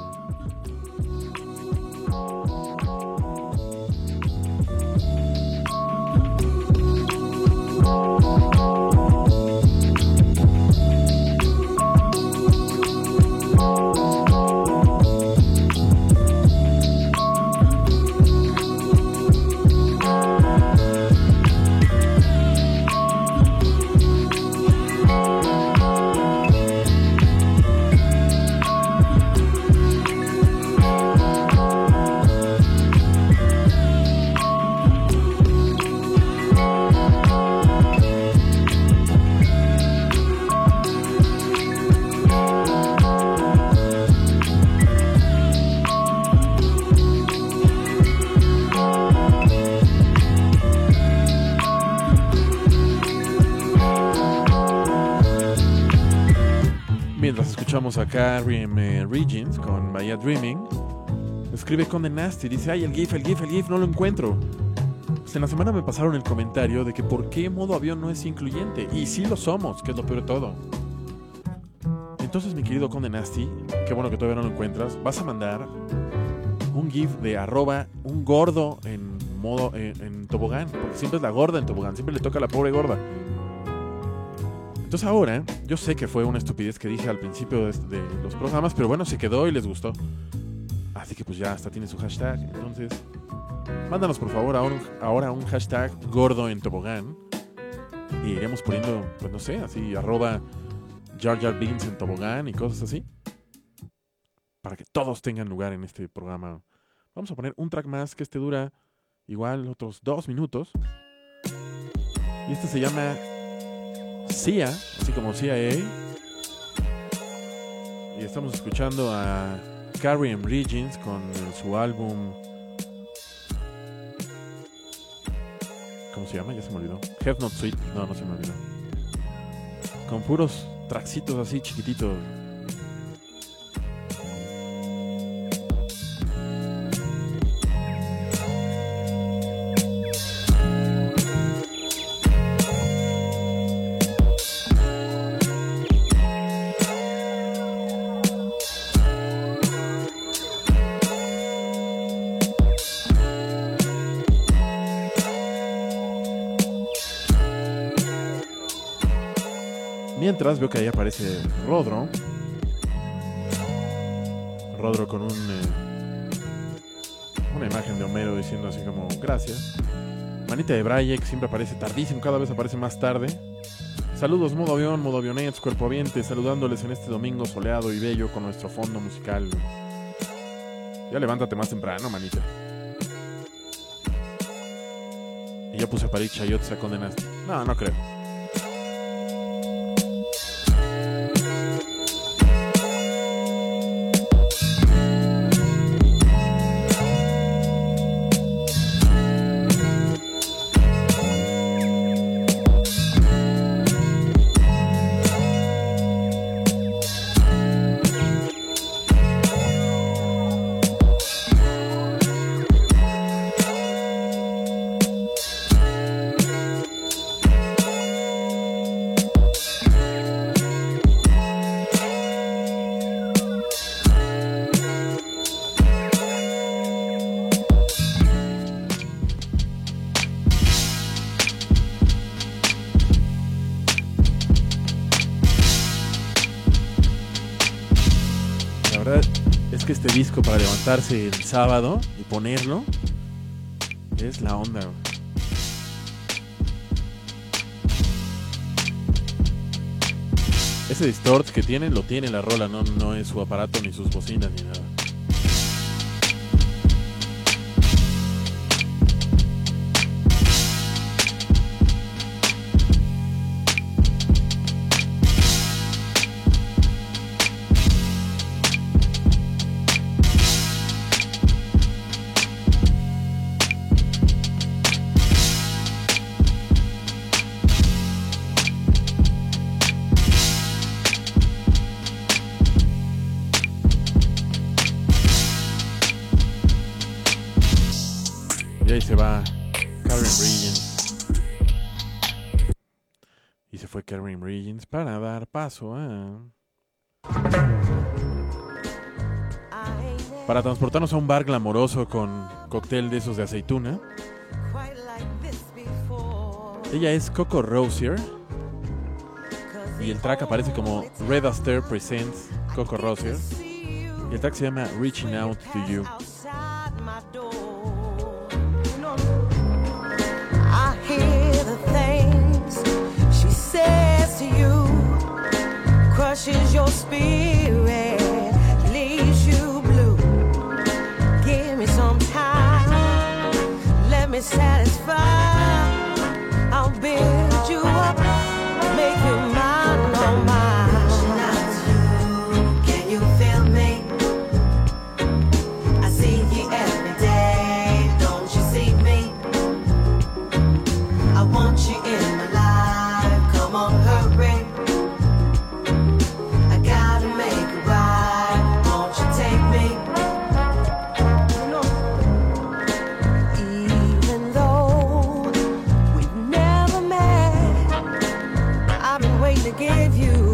Con Bahía Dreaming. Escribe Conde Nasty, dice, ay, el GIF, el GIF, el GIF, no lo encuentro. Pues en la semana me pasaron el comentario de que por qué modo avión no es incluyente. Y sí lo somos, que es lo peor de todo. Entonces, mi querido Conde Nasty, qué bueno que todavía no lo encuentras, vas a mandar un GIF de arroba un gordo en modo en, en tobogán. Porque siempre es la gorda en tobogán, siempre le toca a la pobre gorda. Entonces ahora, yo sé que fue una estupidez que dije al principio de, los programas, pero bueno, se quedó y les gustó. Así que pues ya hasta tiene su hashtag. Entonces, mándanos por favor ahora, un hashtag gordo en tobogán. Y iremos poniendo, pues no sé, así, arroba Jar Jar en tobogán y cosas así. Para que todos tengan lugar en este programa. Vamos a poner un track más que este dura igual otros dos minutos. Y este se llama CIA, así como CIA. Y estamos escuchando a Carrie M. Regents con su álbum. ¿Cómo se llama? Ya se me olvidó. Have Not Sweet. No, no se me olvidó. Con puros traxitos así chiquititos. Mientras veo que ahí aparece Rodro. Rodro con un, eh, una imagen de Homero diciendo así como gracias. Manita de Braille que siempre aparece tardísimo, cada vez aparece más tarde. Saludos modo avión, modo avionets, cuerpo aviente, saludándoles en este domingo soleado y bello con nuestro fondo musical. Ya levántate más temprano, manita. Y ya puse para ir chayotes a condenaste. No, no creo. El sábado y ponerlo es la onda. Ese distort que tiene, lo tiene la rola, no, no es su aparato ni sus bocinas ni nada. A... Para transportarnos a un bar glamoroso con cóctel de esos de aceituna. Ella es Coco Rosier. Y el track aparece como Red Aster Presents Coco Rosier. Y el track se llama Reaching Out to You. Crushes your spirit, leaves you blue. Give me some time, let me satisfy. Avión.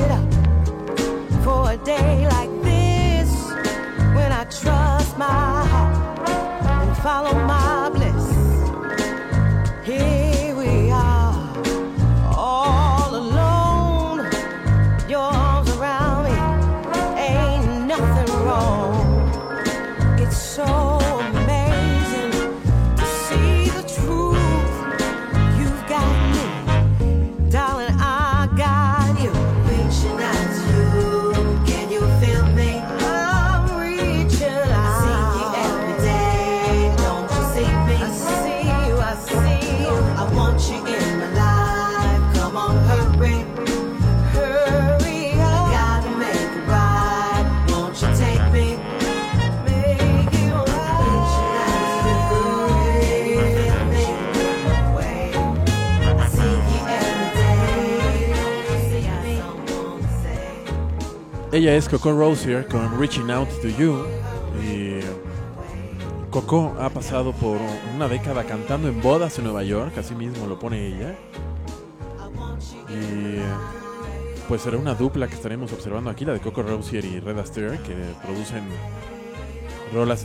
it up for a day like this when I trust my heart and follow my Ella es Coco Rosier con Reaching Out to You. Y Coco ha pasado por una década cantando en bodas en Nueva York, así mismo lo pone ella. Y pues será una dupla que estaremos observando aquí, la de Coco Rosier y Red Astaire, que producen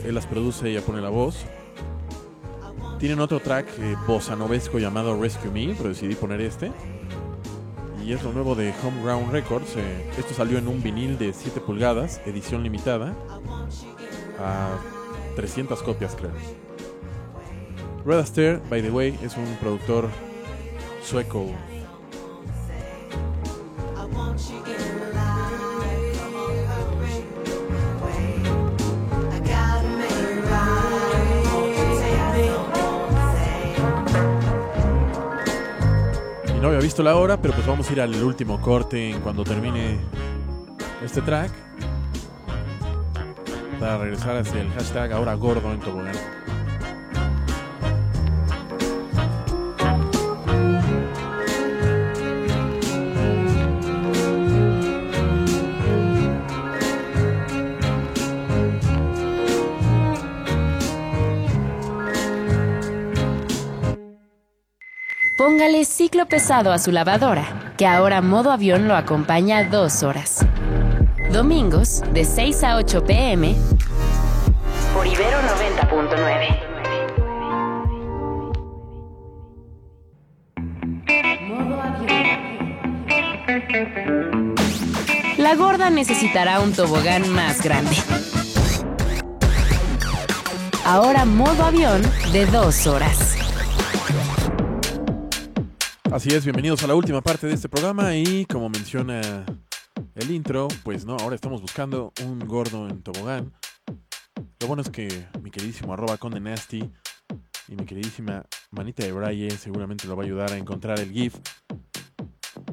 él las produce, ella pone la voz. Tienen otro track eh, llamado Rescue Me, pero decidí poner este. Y es lo nuevo de Homeground Records. eh, esto salió en un vinil de 7 pulgadas, edición limitada, a 300 copias creo. Red Astaire, by the way, es un productor sueco. No había visto la hora, pero pues vamos a ir al último corte en cuando termine este track. Para regresar hacia el hashtag ahora gordo en tobogán. Póngale ciclo pesado a su lavadora, que ahora modo avión lo acompaña dos horas. Domingos, de 6 a 8 pm, por Ibero 90.9. Modo avión. La gorda necesitará un tobogán más grande. Ahora modo avión de dos horas. Así es, bienvenidos a la última parte de este programa y como menciona el intro, pues no, ahora estamos buscando un gordo en tobogán. Lo bueno es que mi queridísimo arroba conde nasty y mi queridísima manita de Braille seguramente lo va a ayudar a encontrar el GIF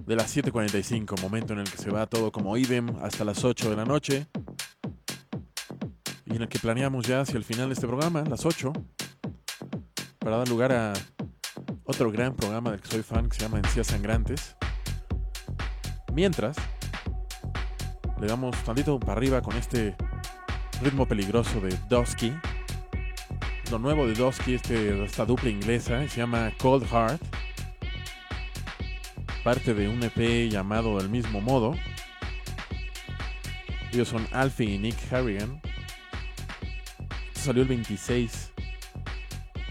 de las 7.45, momento en el que se va todo como idem hasta las 8 de la noche y en el que planeamos ya hacia el final de este programa, las 8, para dar lugar a otro gran programa del que soy fan que se llama Encías Sangrantes. Mientras, le damos tantito para arriba con este ritmo peligroso de Dusky. Lo nuevo de Dusky, este, esta dupla inglesa, se llama Cold Heart. Parte de un EP llamado del mismo modo. Ellos son Alfie y Nick Harrigan. Salió el 26.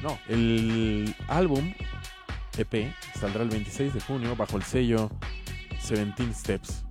No, el álbum EP saldrá el 26 de junio bajo el sello 17 Steps.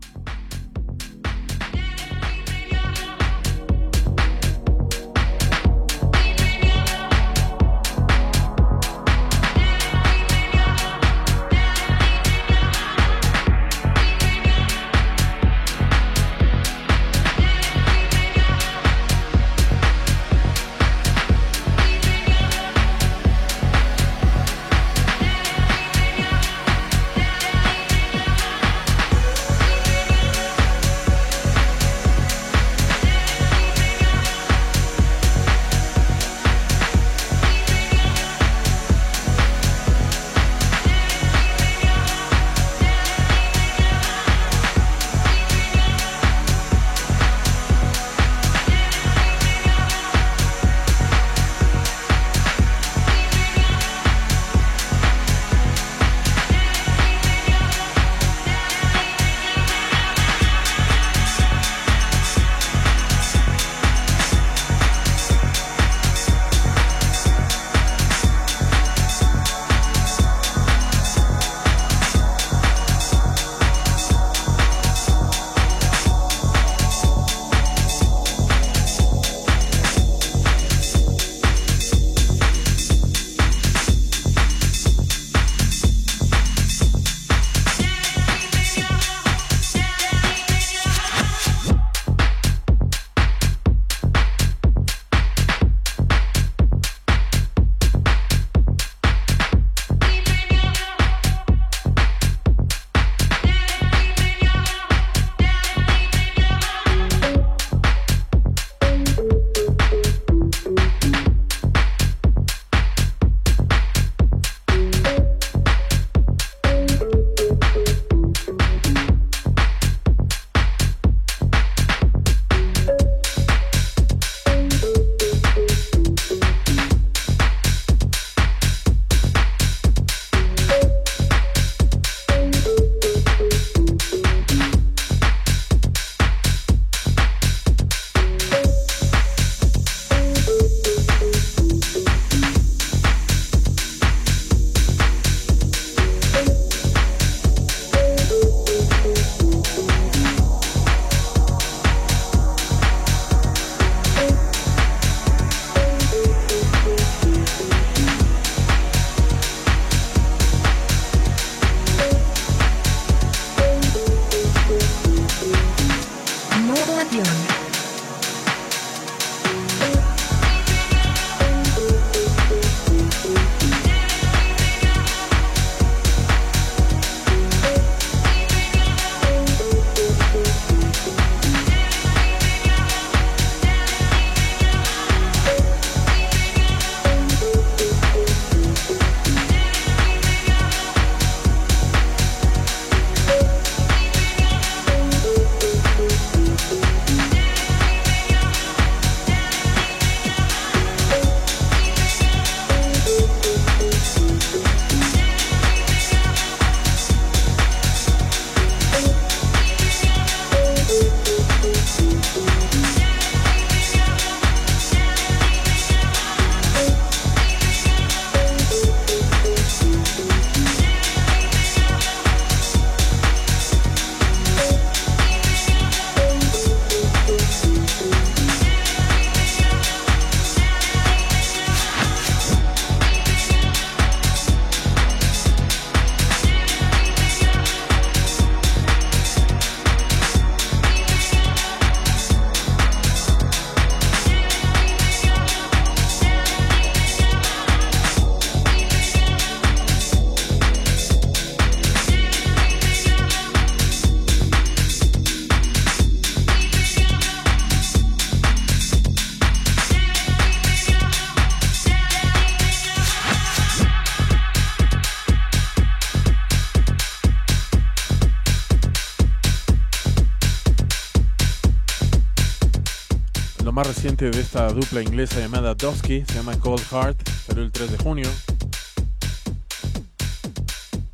Reciente de esta dupla inglesa llamada Dusky, se llama Cold Heart, salió el 3 de junio.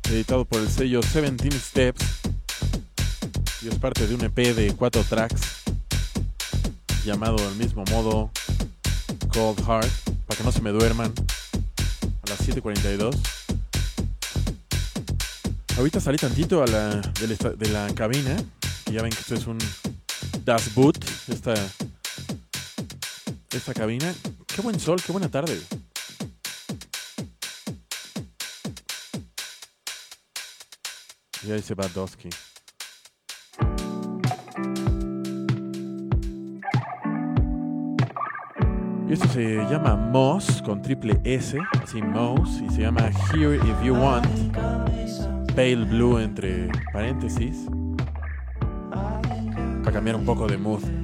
Editado por el sello 17 Steps y es parte de un EP de 4 tracks llamado del mismo modo Cold Heart, para que no se me duerman a las 7.42. Ahorita salí tantito a la, de, la, esta- de la cabina, que ya ven que esto es un Das Boot, esta, esta cabina. Qué buen sol, qué buena tarde. Y ahí se va Dosky. Y esto se llama Moss con triple S, así Moss, y se llama Here If You Want, Pale Blue entre paréntesis, para cambiar un poco de mood.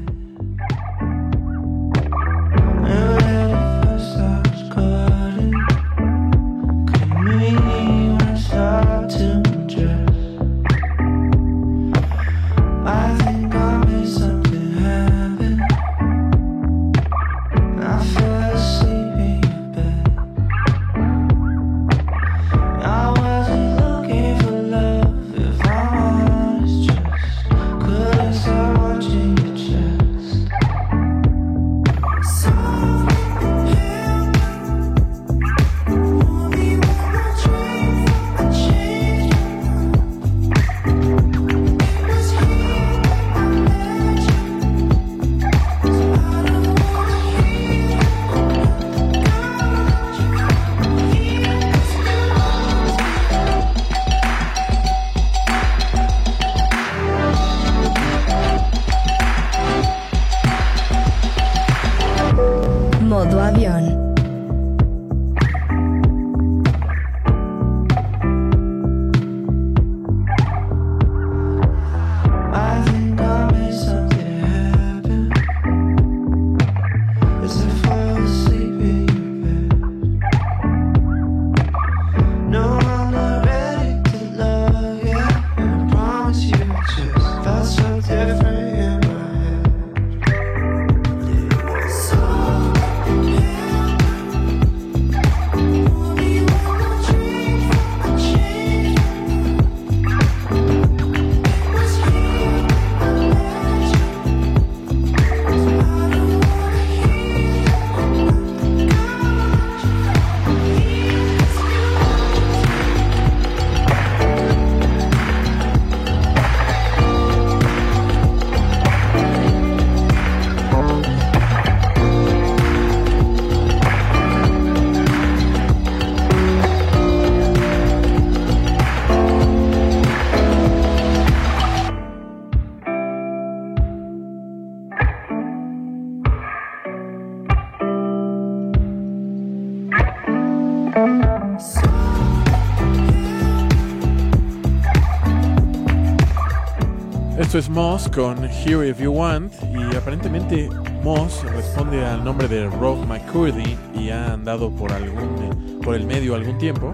Esto es Moss con Here If You Want y aparentemente Moss responde al nombre de Rob McCurdy y ha andado por algún por el medio algún tiempo.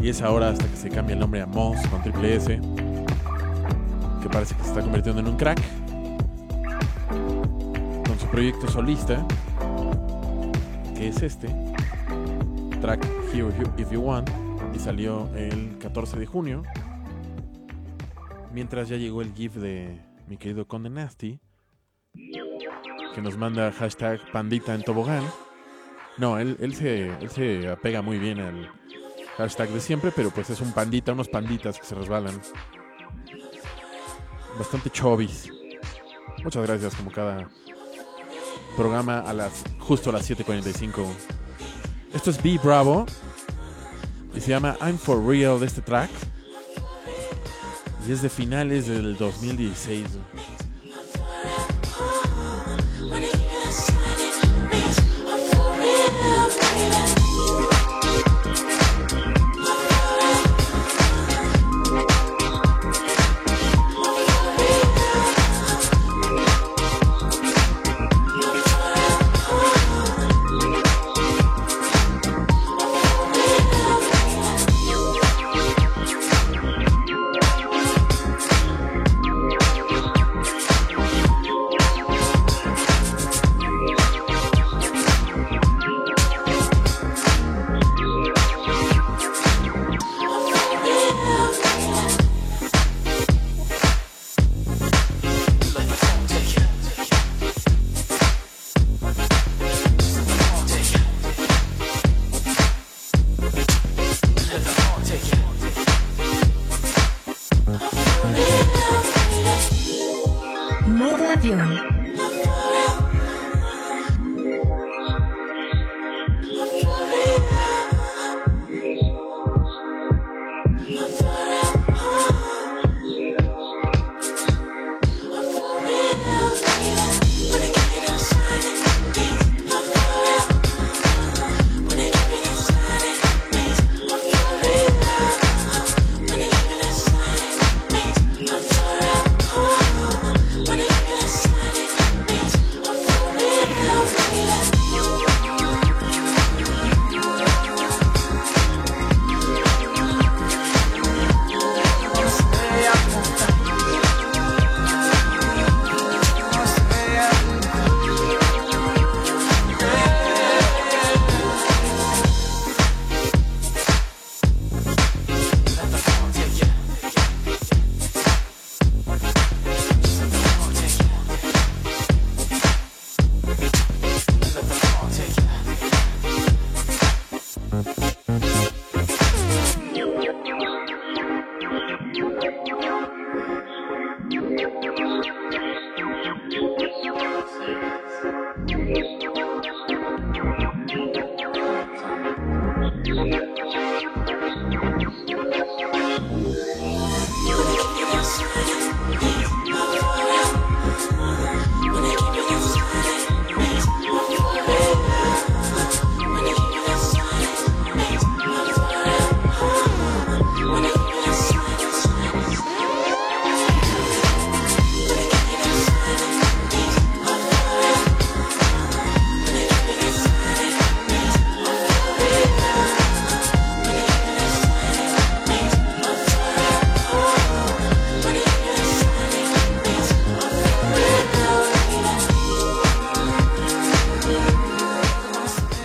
Y es ahora hasta que se cambia el nombre a Moss con triple S que parece que se está convirtiendo en un crack con su proyecto solista que es este track Here If You- If You Want y salió el 14 de junio Mientras ya llegó el GIF de mi querido Conde Nasty, que nos manda hashtag pandita en tobogán. No, él, él, se, él se apega muy bien al hashtag de siempre, pero pues es un pandita, unos panditas que se resbalan. Bastante chovis. Muchas gracias, como cada programa a las justo a las 7.45. Esto es B Bravo y se llama I'm for Real de este track. Y es de finales del 2016. I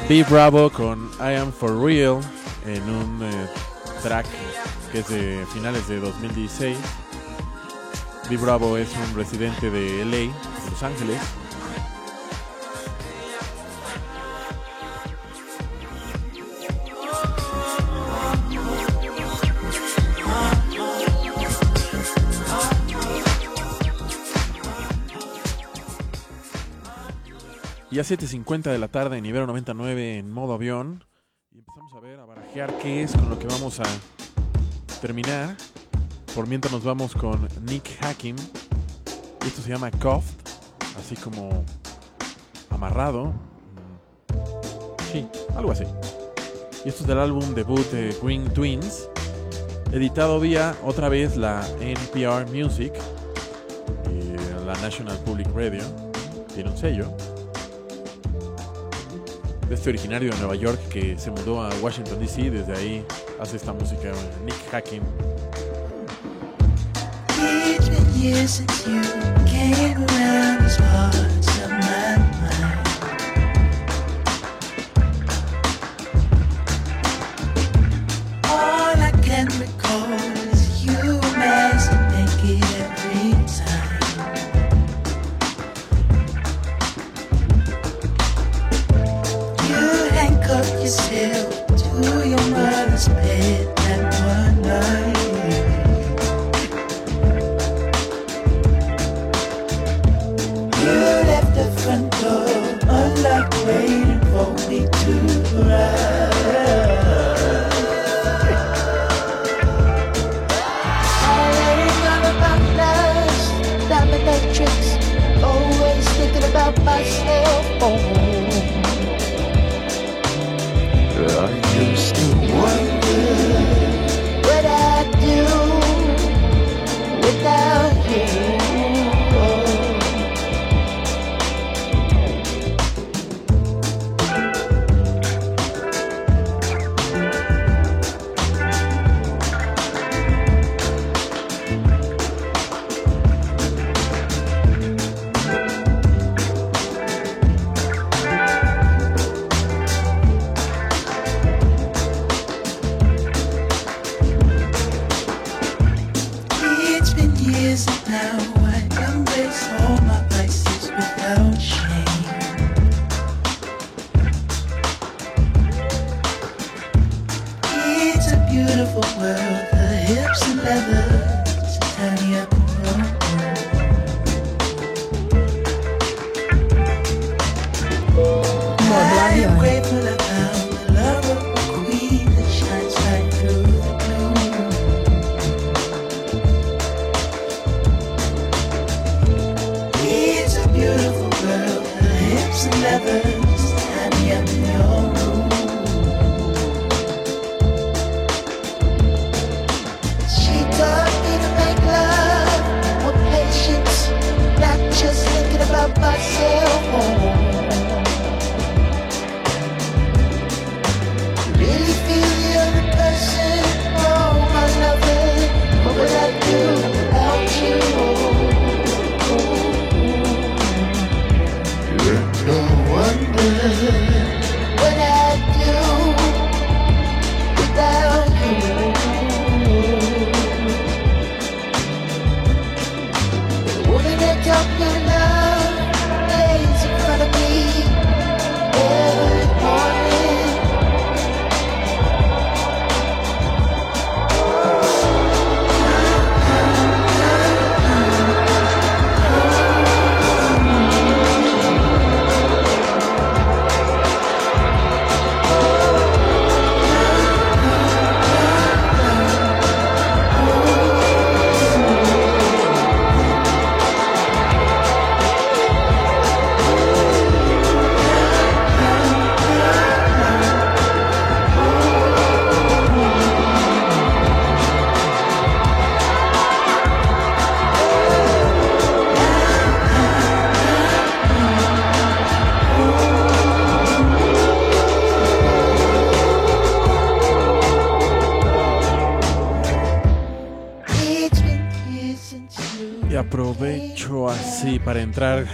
B Bravo con I Am For Real en un eh, track que es de finales de 2016. B Bravo es un residente de LA, de Los Ángeles. Y a 7.50 de la tarde en Ibero 99 en modo avión. Y empezamos a ver, a barajear qué es con lo que vamos a terminar. Por mientras nos vamos con Nick Hacking. Esto se llama Cuffed, así como amarrado. Sí, algo así. Y esto es del álbum debut de Green Twins, editado vía otra vez la NPR Music y la National Public Radio. Tiene un sello de este originario de Nueva York que se mudó a Washington DC, desde ahí hace esta música Nick Hacking.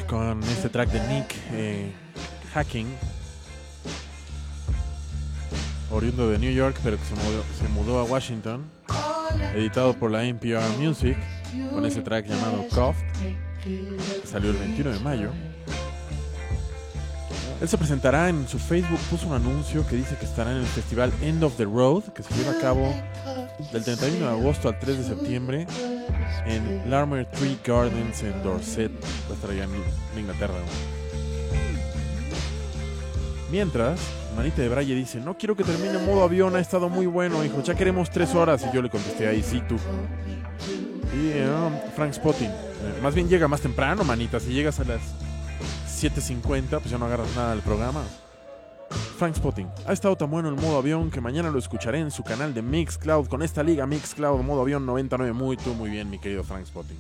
Con este track de Nick eh, Hacking, oriundo de New York, pero que se mudó, se mudó a Washington, editado por la NPR Music, con ese track llamado Cough, que salió el 21 de mayo. Él se presentará en su Facebook, puso un anuncio que dice que estará en el festival End of the Road, que se lleva a cabo del 31 de agosto al 3 de septiembre en Larmer Tree Gardens en Dorset, en Inglaterra. Mientras, Manita de Braille dice, no quiero que termine modo avión, ha estado muy bueno, hijo, ya queremos tres horas. Y yo le contesté, ahí sí, tú. Y eh, Frank Spotting, eh, más bien llega más temprano, manita, si llegas a las 7.50, pues ya no agarras nada del programa. Frank Spotting, ha estado tan bueno el modo avión que mañana lo escucharé en su canal de Mixcloud con esta liga Mixcloud modo avión 99. Muy tú, muy bien, mi querido Frank Spotting.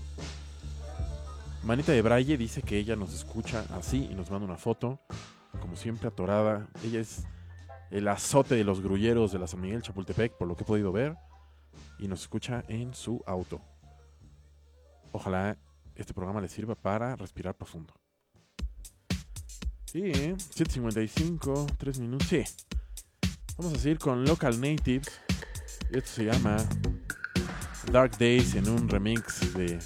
Manita de Braille dice que ella nos escucha así y nos manda una foto, como siempre atorada. Ella es el azote de los grulleros de la San Miguel Chapultepec, por lo que he podido ver, y nos escucha en su auto. Ojalá este programa le sirva para respirar profundo. Sí, ¿eh? 7.55, 3 minutos. Sí. Vamos a seguir con Local Natives. Esto se llama Dark Days en un remix de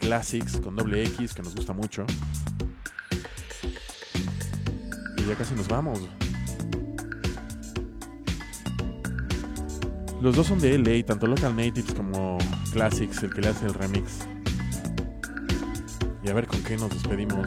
Classics con doble X que nos gusta mucho. Y ya casi nos vamos. Los dos son de LA, tanto Local Natives como Classics, el que le hace el remix. Y a ver con qué nos despedimos.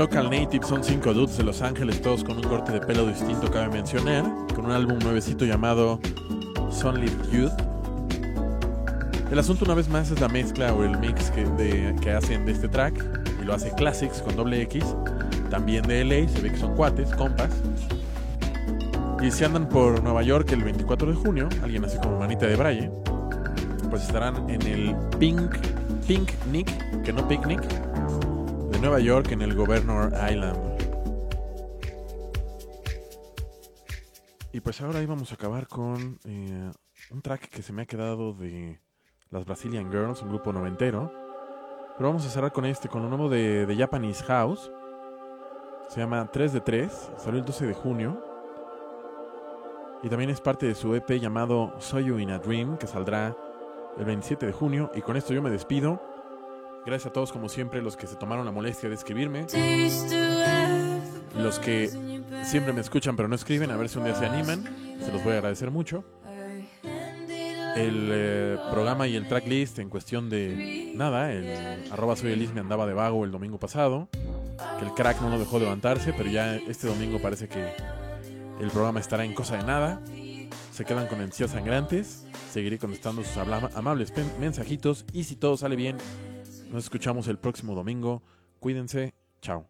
Local Native son cinco dudes de Los Ángeles, todos con un corte de pelo distinto, cabe mencionar, con un álbum nuevecito llamado Sunlit Youth. El asunto una vez más es la mezcla o el mix que, hacen de este track, y lo hace Classics con doble X, también de LA, se ve que son cuates, compas. Y si andan por Nueva York el 24 de junio, alguien así como Manita de Braille, pues estarán en el Pink, Pink Nick, que no Picnic, Nueva York en el Governor Island. Y pues ahora íbamos a acabar con eh, un track que se me ha quedado de las Brazilian Girls, un grupo noventero. Pero vamos a cerrar con este, con lo nuevo de, de Japanese House. Se llama 3 de 3, salió el 12 de junio. Y también es parte de su EP llamado Saw You in a Dream, que saldrá el 27 de junio. Y con esto yo me despido. Gracias a todos, como siempre, los que se tomaron la molestia de escribirme. Los que siempre me escuchan pero no escriben, a ver si un día se animan. Se los voy a agradecer mucho. El eh, programa y el tracklist en cuestión de nada, el arroba soy Elis me andaba de vago el domingo pasado. Que el crack no lo dejó levantarse, pero ya este domingo parece que el programa estará en cosa de nada. Se quedan con encías sangrantes. Seguiré contestando sus amables mensajitos. Y si todo sale bien, nos escuchamos el próximo domingo. Cuídense. Chao.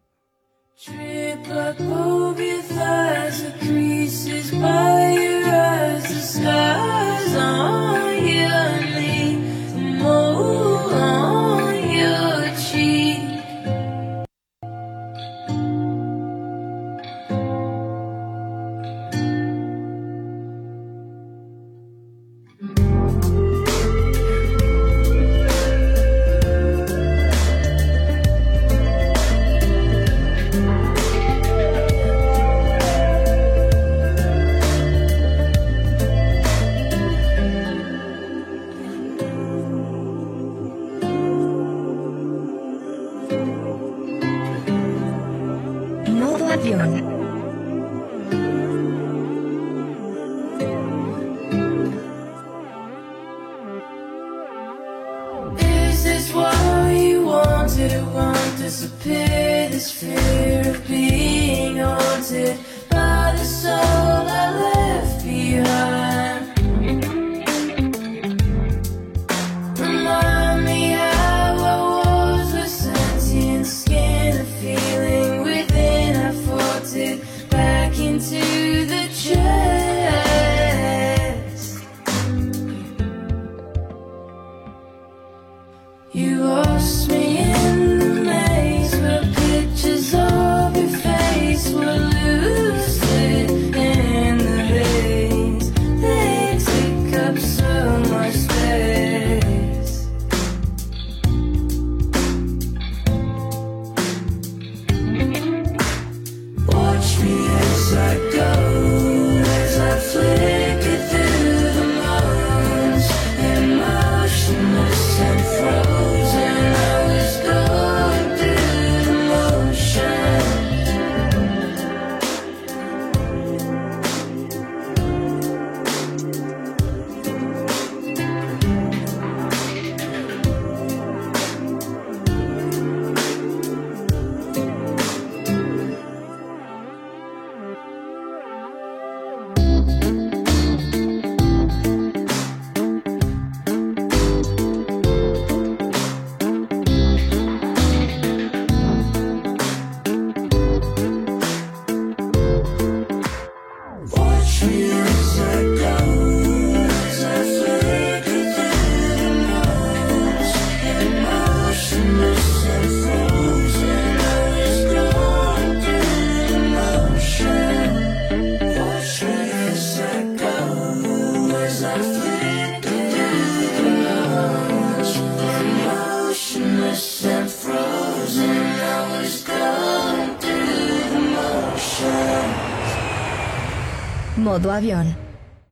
Avión.